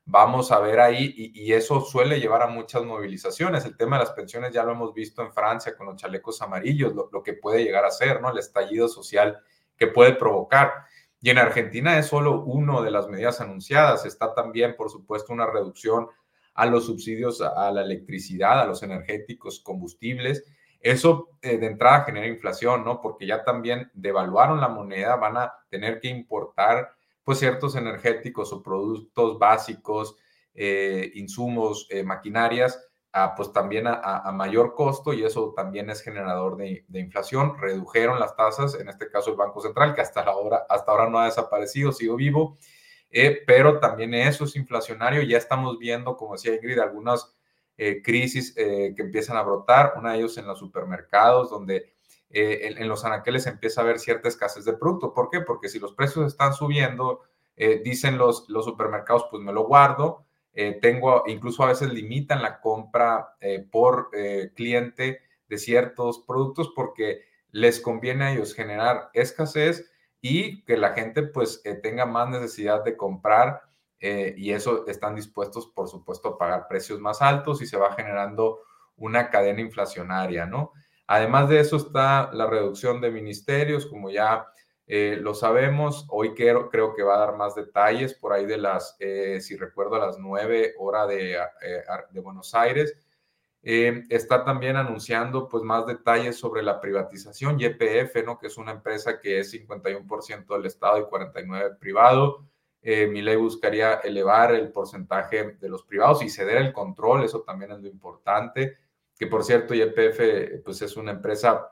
vamos a ver ahí y, eso suele llevar a muchas movilizaciones. El tema de las pensiones ya lo hemos visto en Francia con los chalecos amarillos, lo, lo que puede llegar a ser, ¿no? El estallido social que puede provocar. Y en Argentina es solo una de las medidas anunciadas. Está también, por supuesto, una reducción a los subsidios a la electricidad, a los energéticos, combustibles. Eso eh, de entrada genera inflación, ¿no? Porque ya también devaluaron la moneda, van a tener que importar pues ciertos energéticos o productos básicos, eh, insumos, eh, maquinarias, pues también a, mayor costo y eso también es generador de, inflación. Redujeron las tasas, en este caso el Banco Central, que hasta ahora, hasta ahora no ha desaparecido, sigo vivo, eh, pero también eso es inflacionario. Ya estamos viendo, como decía Ingrid, algunas crisis que empiezan a brotar, una de ellos en los supermercados, donde eh, en, los anaqueles empieza a haber cierta escasez de producto. ¿Por qué? Porque si los precios están subiendo, eh, dicen los, supermercados, pues me lo guardo. Eh, tengo, incluso a veces limitan la compra por cliente de ciertos productos porque les conviene a ellos generar escasez y que la gente pues tenga más necesidad de comprar y eso están dispuestos, por supuesto, a pagar precios más altos y se va generando una cadena inflacionaria, ¿no? Además de eso está la reducción de ministerios, como ya eh, lo sabemos. Hoy creo, que va a dar más detalles por ahí de las, eh, si recuerdo, a las nueve horas de, eh, de, Buenos Aires. está también anunciando pues más detalles sobre la privatización, YPF, ¿no? que es una empresa que es 51% del Estado y 49% privado. mi ley buscaría elevar el porcentaje de los privados y ceder el control, eso también es lo importante que por cierto YPF pues es una empresa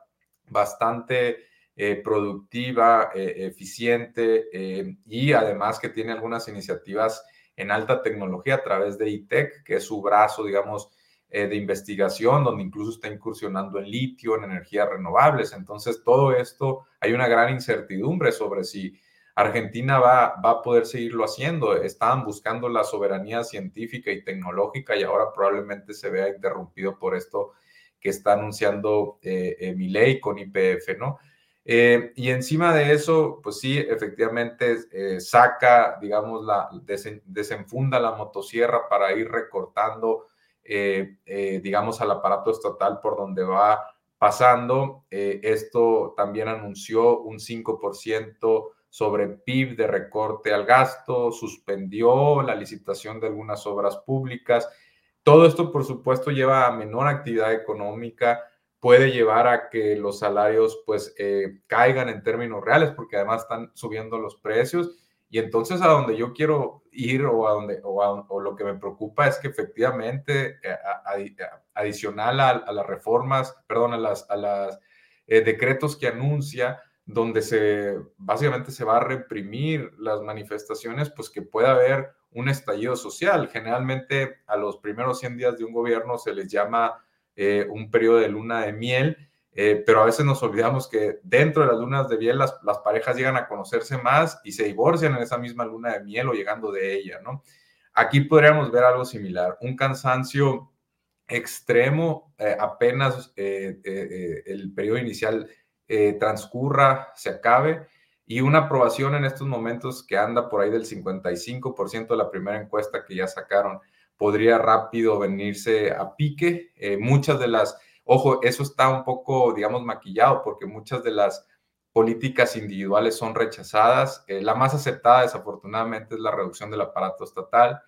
bastante eh, productiva, eh, eficiente eh, y además que tiene algunas iniciativas en alta tecnología a través de ITEC, que es su brazo, digamos, de investigación, donde incluso está incursionando en litio, en energías renovables. Entonces, todo esto, hay una gran incertidumbre sobre si Argentina va, va a poder seguirlo haciendo. Estaban buscando la soberanía científica y tecnológica y ahora probablemente se vea interrumpido por esto que está anunciando eh, eh mi ley con IPF, ¿no? Eh, y encima de eso, pues sí, efectivamente eh, saca, digamos, la, desenfunda la motosierra para ir recortando, digamos, al aparato estatal por donde va pasando. esto también anunció un 5% sobre PIB de recorte al gasto, suspendió la licitación de algunas obras públicas. Todo esto, por supuesto, lleva a menor actividad económica, puede llevar a que los salarios pues eh, caigan en términos reales porque además están subiendo los precios y entonces a donde yo quiero ir o a donde o, lo que me preocupa es que efectivamente eh, adicional a, las reformas, perdón, a las, a las eh, decretos que anuncia, donde se básicamente se va a reprimir las manifestaciones, pues que pueda haber un estallido social. Generalmente a los primeros 100 días de un gobierno se les llama eh, un periodo de luna de miel, eh, pero a veces nos olvidamos que dentro de las lunas de miel las, las, parejas llegan a conocerse más y se divorcian en esa misma luna de miel o llegando de ella, ¿no? Aquí podríamos ver algo similar, un cansancio extremo, eh, apenas el periodo inicial eh, transcurra, se acabe, y una aprobación en estos momentos que anda por ahí del 55% de la primera encuesta que ya sacaron, podría rápido venirse a pique. Eh, muchas de las, ojo, eso está un poco, digamos, maquillado, porque muchas de las políticas individuales son rechazadas. Eh, la más aceptada, desafortunadamente, es la reducción del aparato estatal,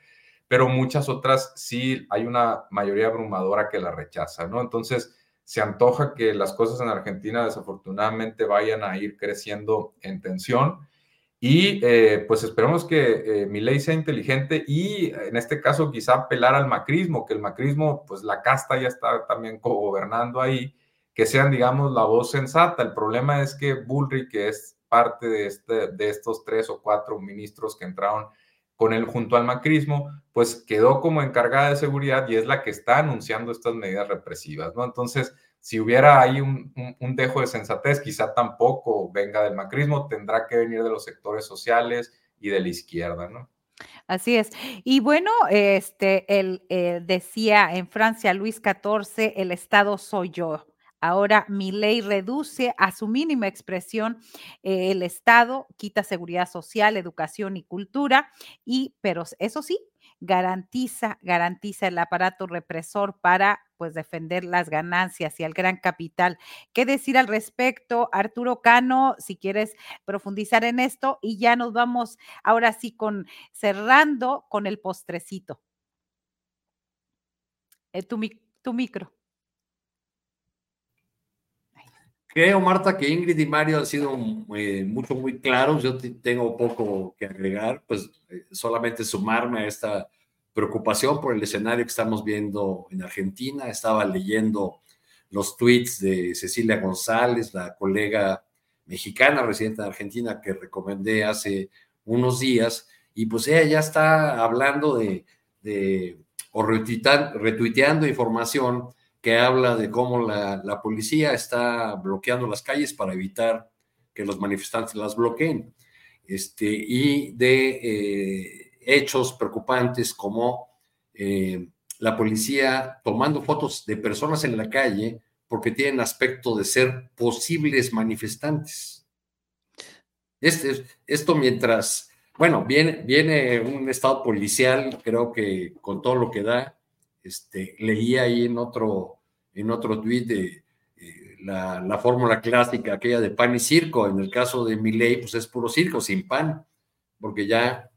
pero muchas otras sí hay una mayoría abrumadora que la rechaza, ¿no? Entonces, se antoja que las cosas en Argentina desafortunadamente vayan a ir creciendo en tensión. Y eh, pues esperemos que eh, mi ley sea inteligente y en este caso quizá apelar al macrismo, que el macrismo, pues la casta ya está también gobernando ahí, que sean, digamos, la voz sensata. El problema es que Bullrich, que es parte de, este, de estos tres o cuatro ministros que entraron con él junto al macrismo, pues quedó como encargada de seguridad y es la que está anunciando estas medidas represivas, ¿no? Entonces, si hubiera ahí un, dejo de sensatez, quizá tampoco venga del macrismo, tendrá que venir de los sectores sociales y de la izquierda, ¿no? Así es. Y bueno, este, él eh, decía en Francia, Luis XIV, el Estado soy yo. Ahora mi ley reduce a su mínima expresión eh, el Estado, quita seguridad social, educación y cultura, y, pero eso sí, garantiza, garantiza el aparato represor para pues defender las ganancias y al gran capital. ¿Qué decir al respecto, Arturo Cano? Si quieres profundizar en esto y ya nos vamos ahora sí con cerrando con el postrecito. Eh, tu, tu micro. Creo, Marta, que Ingrid y Mario han sido eh, mucho, muy claros. Yo tengo poco que agregar, pues eh, solamente sumarme a esta preocupación por el escenario que estamos viendo en Argentina. Estaba leyendo los tweets de Cecilia González, la colega mexicana residente de Argentina que recomendé hace unos días, y pues ella ya está hablando de, de o retuiteando información que habla de cómo la, policía está bloqueando las calles para evitar que los manifestantes las bloqueen, este, y de eh, hechos preocupantes como eh, la policía tomando fotos de personas en la calle porque tienen aspecto de ser posibles manifestantes. Este, esto mientras, bueno, viene, viene un estado policial, creo que con todo lo que da, este, leí ahí en otro, en otro tuit eh, la, la, fórmula clásica, aquella de pan y circo. En el caso de ley pues es puro circo, sin pan, porque ya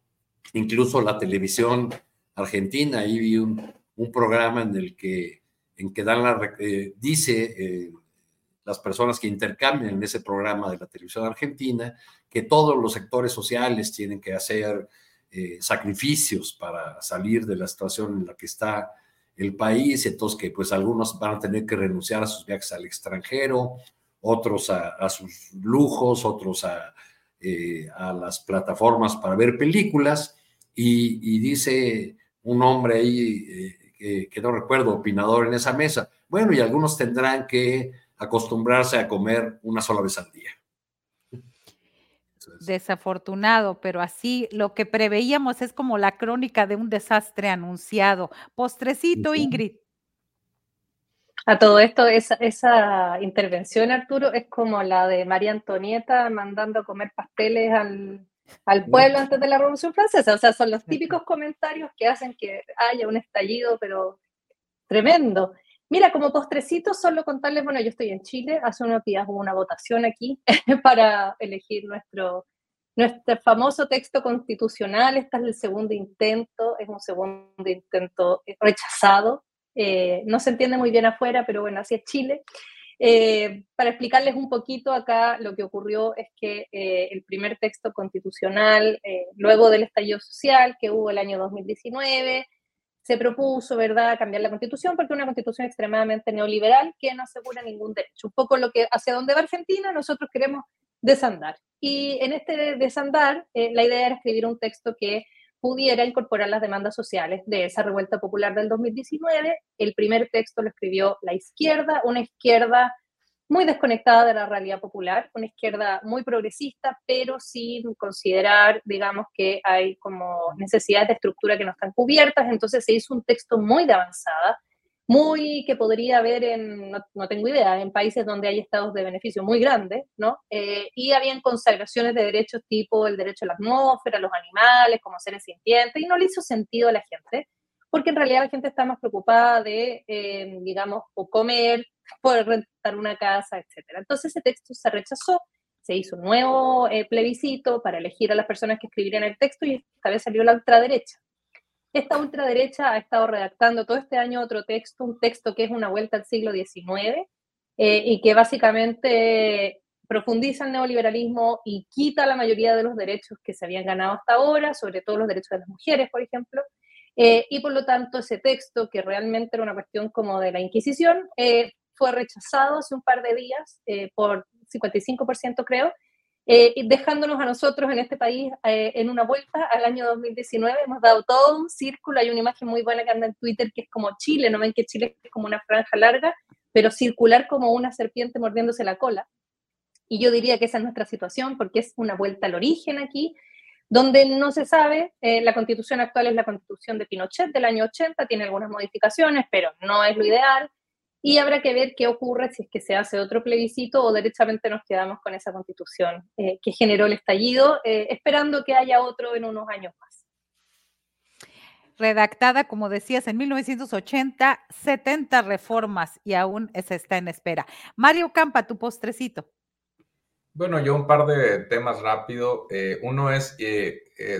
incluso la televisión argentina, ahí vi un, programa en el que, en que dan la, eh, dice eh, las personas que intercambian en ese programa de la televisión argentina que todos los sectores sociales tienen que hacer sacrificios para salir de la situación en la que está el país, entonces que pues algunos van a tener que renunciar a sus viajes al extranjero, otros a, sus lujos, otros a, a, las plataformas para ver películas, y, y dice un hombre ahí que no recuerdo, opinador en esa mesa. Bueno, y algunos tendrán que acostumbrarse a comer una sola vez al día. Desafortunado, pero así lo que preveíamos es como la crónica de un desastre anunciado. Postrecito, Ingrid. A todo esto, esa, esa, intervención, Arturo, es como la de María Antonieta mandando a comer pasteles al, al pueblo antes de la Revolución Francesa. O sea, son los típicos comentarios que hacen que haya un estallido, pero tremendo. Mira, como postrecito, solo contarles, bueno, yo estoy en Chile, hace unos días hubo una votación aquí para elegir nuestro, nuestro famoso texto constitucional. Este es el segundo intento, es un segundo intento rechazado. Eh, no se entiende muy bien afuera, pero bueno, así es Chile. Eh, para explicarles un poquito acá, lo que ocurrió es que eh, el primer texto constitucional, eh, luego del estallido social que hubo el año 2019, se propuso, ¿verdad?, cambiar la constitución porque es una constitución extremadamente neoliberal que no asegura ningún derecho. Un poco lo que hacia dónde va Argentina, nosotros queremos desandar. Y en este desandar, la idea era escribir un texto que pudiera incorporar las demandas sociales de esa revuelta popular del 2019. El primer texto lo escribió la izquierda, una izquierda muy desconectada de la realidad popular, una izquierda muy progresista, pero sin considerar, digamos, que hay como necesidades de estructura que no están cubiertas. Entonces se hizo un texto muy de avanzada, muy que podría haber en, no, tengo idea, en países donde hay estados de beneficio muy grandes, ¿no? Eh, y habían consagraciones de derechos tipo el derecho a la atmósfera, los animales, como seres sintientes, y no le hizo sentido a la gente, porque en realidad la gente está más preocupada de, eh, digamos, o comer, poder rentar una casa, etc. Entonces ese texto se rechazó, se hizo un nuevo eh, plebiscito para elegir a las personas que escribirían el texto y esta vez salió la ultraderecha. Esta ultraderecha ha estado redactando todo este año otro texto, un texto que es una vuelta al siglo XIX eh, y que básicamente profundiza el neoliberalismo y quita la mayoría de los derechos que se habían ganado hasta ahora, sobre todo los derechos de las mujeres, por ejemplo. Eh, y por lo tanto, ese texto, que realmente era una cuestión como de la Inquisición, fue rechazado hace un par de días por 55%, creo, eh, dejándonos a nosotros en este país eh, en una vuelta al año 2019. Hemos dado todo un círculo. Hay una imagen muy buena que anda en Twitter que es como Chile. No ven que Chile es como una franja larga, pero circular como una serpiente mordiéndose la cola. Y yo diría que esa es nuestra situación porque es una vuelta al origen aquí, donde no se sabe, eh, la constitución actual es la constitución de Pinochet del año 80, tiene algunas modificaciones, pero no es lo ideal y habrá que ver qué ocurre si es que se hace otro plebiscito o derechamente nos quedamos con esa constitución eh, que generó el estallido, eh, esperando que haya otro en unos años más. Redactada, como decías, en 1980, 70 reformas y aún se está en espera. Mario Campa, tu postrecito. Bueno, yo un par de temas rápido. Eh, uno es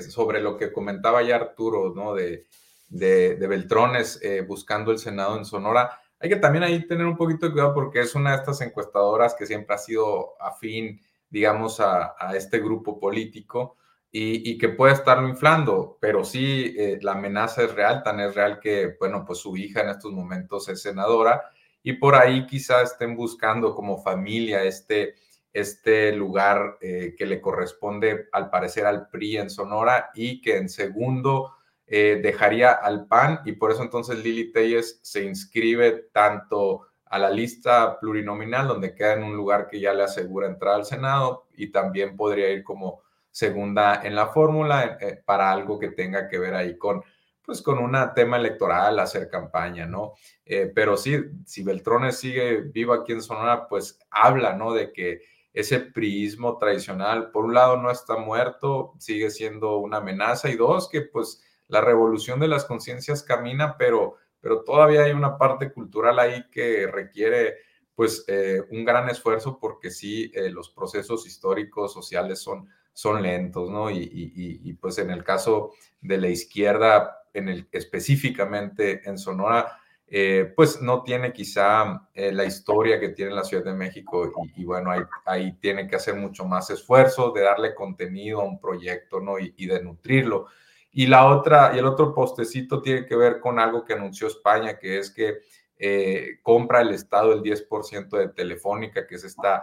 sobre lo que comentaba ya Arturo, ¿no? De, de, de Beltrones buscando el Senado en Sonora hay que también ahí tener un poquito de cuidado porque es una de estas encuestadoras que siempre ha sido afín, digamos, a, este grupo político y, que puede estarlo inflando, pero sí eh, la amenaza es real, tan es real que, bueno, pues su hija en estos momentos es senadora y por ahí quizás estén buscando como familia este, este lugar eh, que le corresponde al parecer al PRI en Sonora y que en segundo eh, dejaría al PAN y por eso entonces Lili Telles se inscribe tanto a la lista plurinominal, donde queda en un lugar que ya le asegura entrar al Senado y también podría ir como segunda en la fórmula eh, para algo que tenga que ver ahí con, pues con un tema electoral, hacer campaña, ¿no? Eh, pero sí, si Beltrones sigue vivo aquí en Sonora, pues habla, ¿no? De que ese priismo tradicional, por un lado, no está muerto, sigue siendo una amenaza, y dos, que pues la revolución de las conciencias camina, pero pero todavía hay una parte cultural ahí que requiere pues eh, un gran esfuerzo porque sí, eh, los procesos históricos, sociales son, son lentos, ¿no? Y, pues en el caso de la izquierda, en el, específicamente en Sonora, eh, pues no tiene quizá la historia que tiene la Ciudad de México y, bueno, ahí, ahí, tiene que hacer mucho más esfuerzo de darle contenido a un proyecto, ¿no? Y, de nutrirlo. Y la otra, y el otro postecito tiene que ver con algo que anunció España, que es que eh, compra el Estado el 10% de Telefónica, que es esta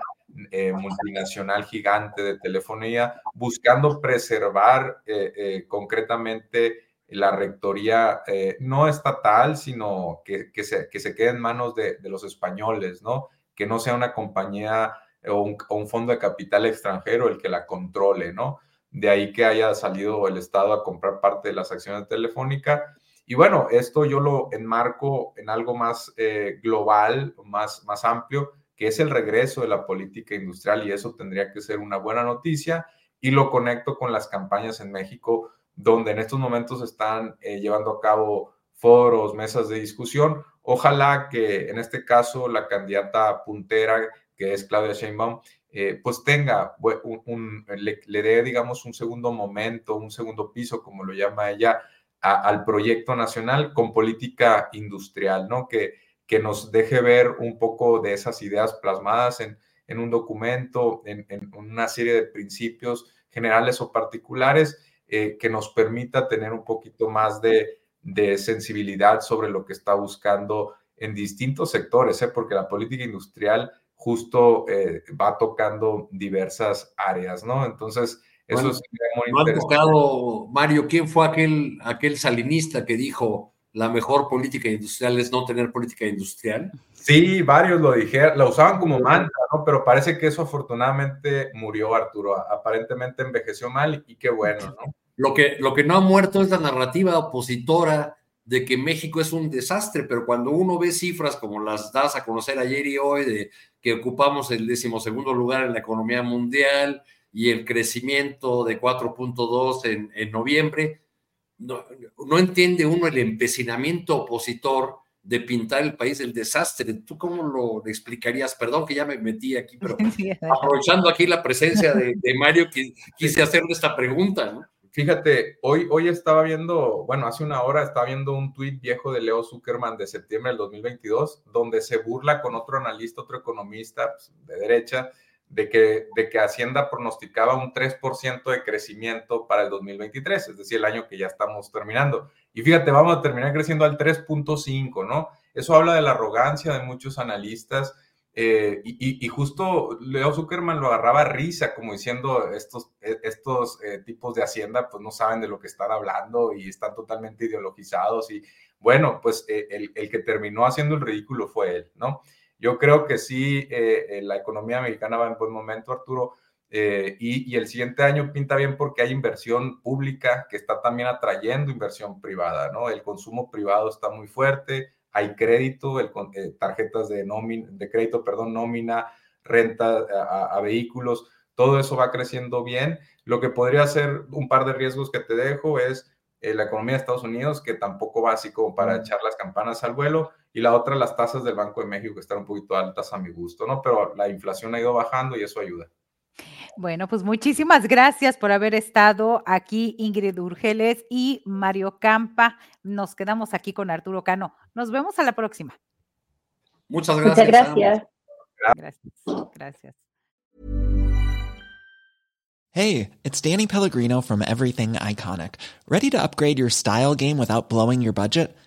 eh, multinacional gigante de telefonía, buscando preservar eh, concretamente la rectoría no estatal, sino que, que, se, que se quede en manos de, los españoles, ¿no? Que no sea una compañía o un fondo de capital extranjero el que la controle, ¿no? De ahí que haya salido el Estado a comprar parte de las acciones de Telefónica. Y bueno, esto yo lo enmarco en algo más eh, global, más, más amplio, que es el regreso de la política industrial y eso tendría que ser una buena noticia y lo conecto con las campañas en México, donde en estos momentos están eh, llevando a cabo foros, mesas de discusión. Ojalá que en este caso la candidata puntera, que es Claudia Sheinbaum, eh, pues tenga un, le, dé, digamos, un segundo momento, un segundo piso, como lo llama ella, al proyecto nacional con política industrial, ¿no? Que, que nos deje ver un poco de esas ideas plasmadas en, en un documento, en, una serie de principios generales o particulares eh, que nos permita tener un poquito más de, de, sensibilidad sobre lo que está buscando en distintos sectores, ¿eh? porque la política industrial justo eh, va tocando diversas áreas, ¿no? Entonces, eso es muy ¿no interesante. Mario, quién fue aquel, aquel salinista que dijo la mejor política industrial es no tener política industrial? Sí, varios lo dijeron, lo usaban como mantra, ¿no? Pero parece que eso afortunadamente murió, Arturo. Aparentemente envejeció mal y qué bueno, ¿no? Lo que, lo que no ha muerto es la narrativa opositora de que México es un desastre, pero cuando uno ve cifras como las das a conocer ayer y hoy, de que ocupamos el decimosegundo lugar en la economía mundial y el crecimiento de 4.2 en, en, noviembre, no, no, entiende uno el empecinamiento opositor de pintar el país del desastre. ¿Tú cómo lo explicarías? Perdón que ya me metí aquí, pero aprovechando aquí la presencia de, de Mario, quise hacerle esta pregunta, ¿no? Fíjate, hoy, hoy estaba viendo, bueno, hace una hora estaba viendo un tuit viejo de Leo Zuckerman de septiembre del 2022, donde se burla con otro analista, otro economista pues, de derecha, de que, de que Hacienda pronosticaba un 3% de crecimiento para el 2023, es decir, el año que ya estamos terminando. Y fíjate, vamos a terminar creciendo al 3.5, ¿no? Eso habla de la arrogancia de muchos analistas eh, y, justo Leo Zuckerman lo agarraba a risa, como diciendo, estos, e, estos eh, tipos de Hacienda pues no saben de lo que están hablando y están totalmente ideologizados. Y bueno, pues eh, el, el, que terminó haciendo el ridículo fue él, ¿no? Yo creo que sí, la economía mexicana va en buen momento, Arturo, y, y, el siguiente año pinta bien porque hay inversión pública que está también atrayendo inversión privada, ¿no? El consumo privado está muy fuerte hay crédito, el, eh, tarjetas de, nómina, de crédito, perdón, nómina, renta a, vehículos, todo eso va creciendo bien. Lo que podría ser un par de riesgos que te dejo es eh, la economía de Estados Unidos, que tampoco va así como para echar las campanas al vuelo, y la otra, las tasas del Banco de México, que están un poquito altas a mi gusto, ¿no? Pero la inflación ha ido bajando y eso ayuda. Bueno, pues muchísimas gracias por haber estado aquí, Ingrid Urgeles y Mario Campa. Nos quedamos aquí con Arturo Cano. Nos vemos a la próxima. Muchas gracias. Muchas gracias. Gracias. Gracias. Hey, it's Danny Pellegrino from Everything Iconic. Ready to upgrade your style game without blowing your budget?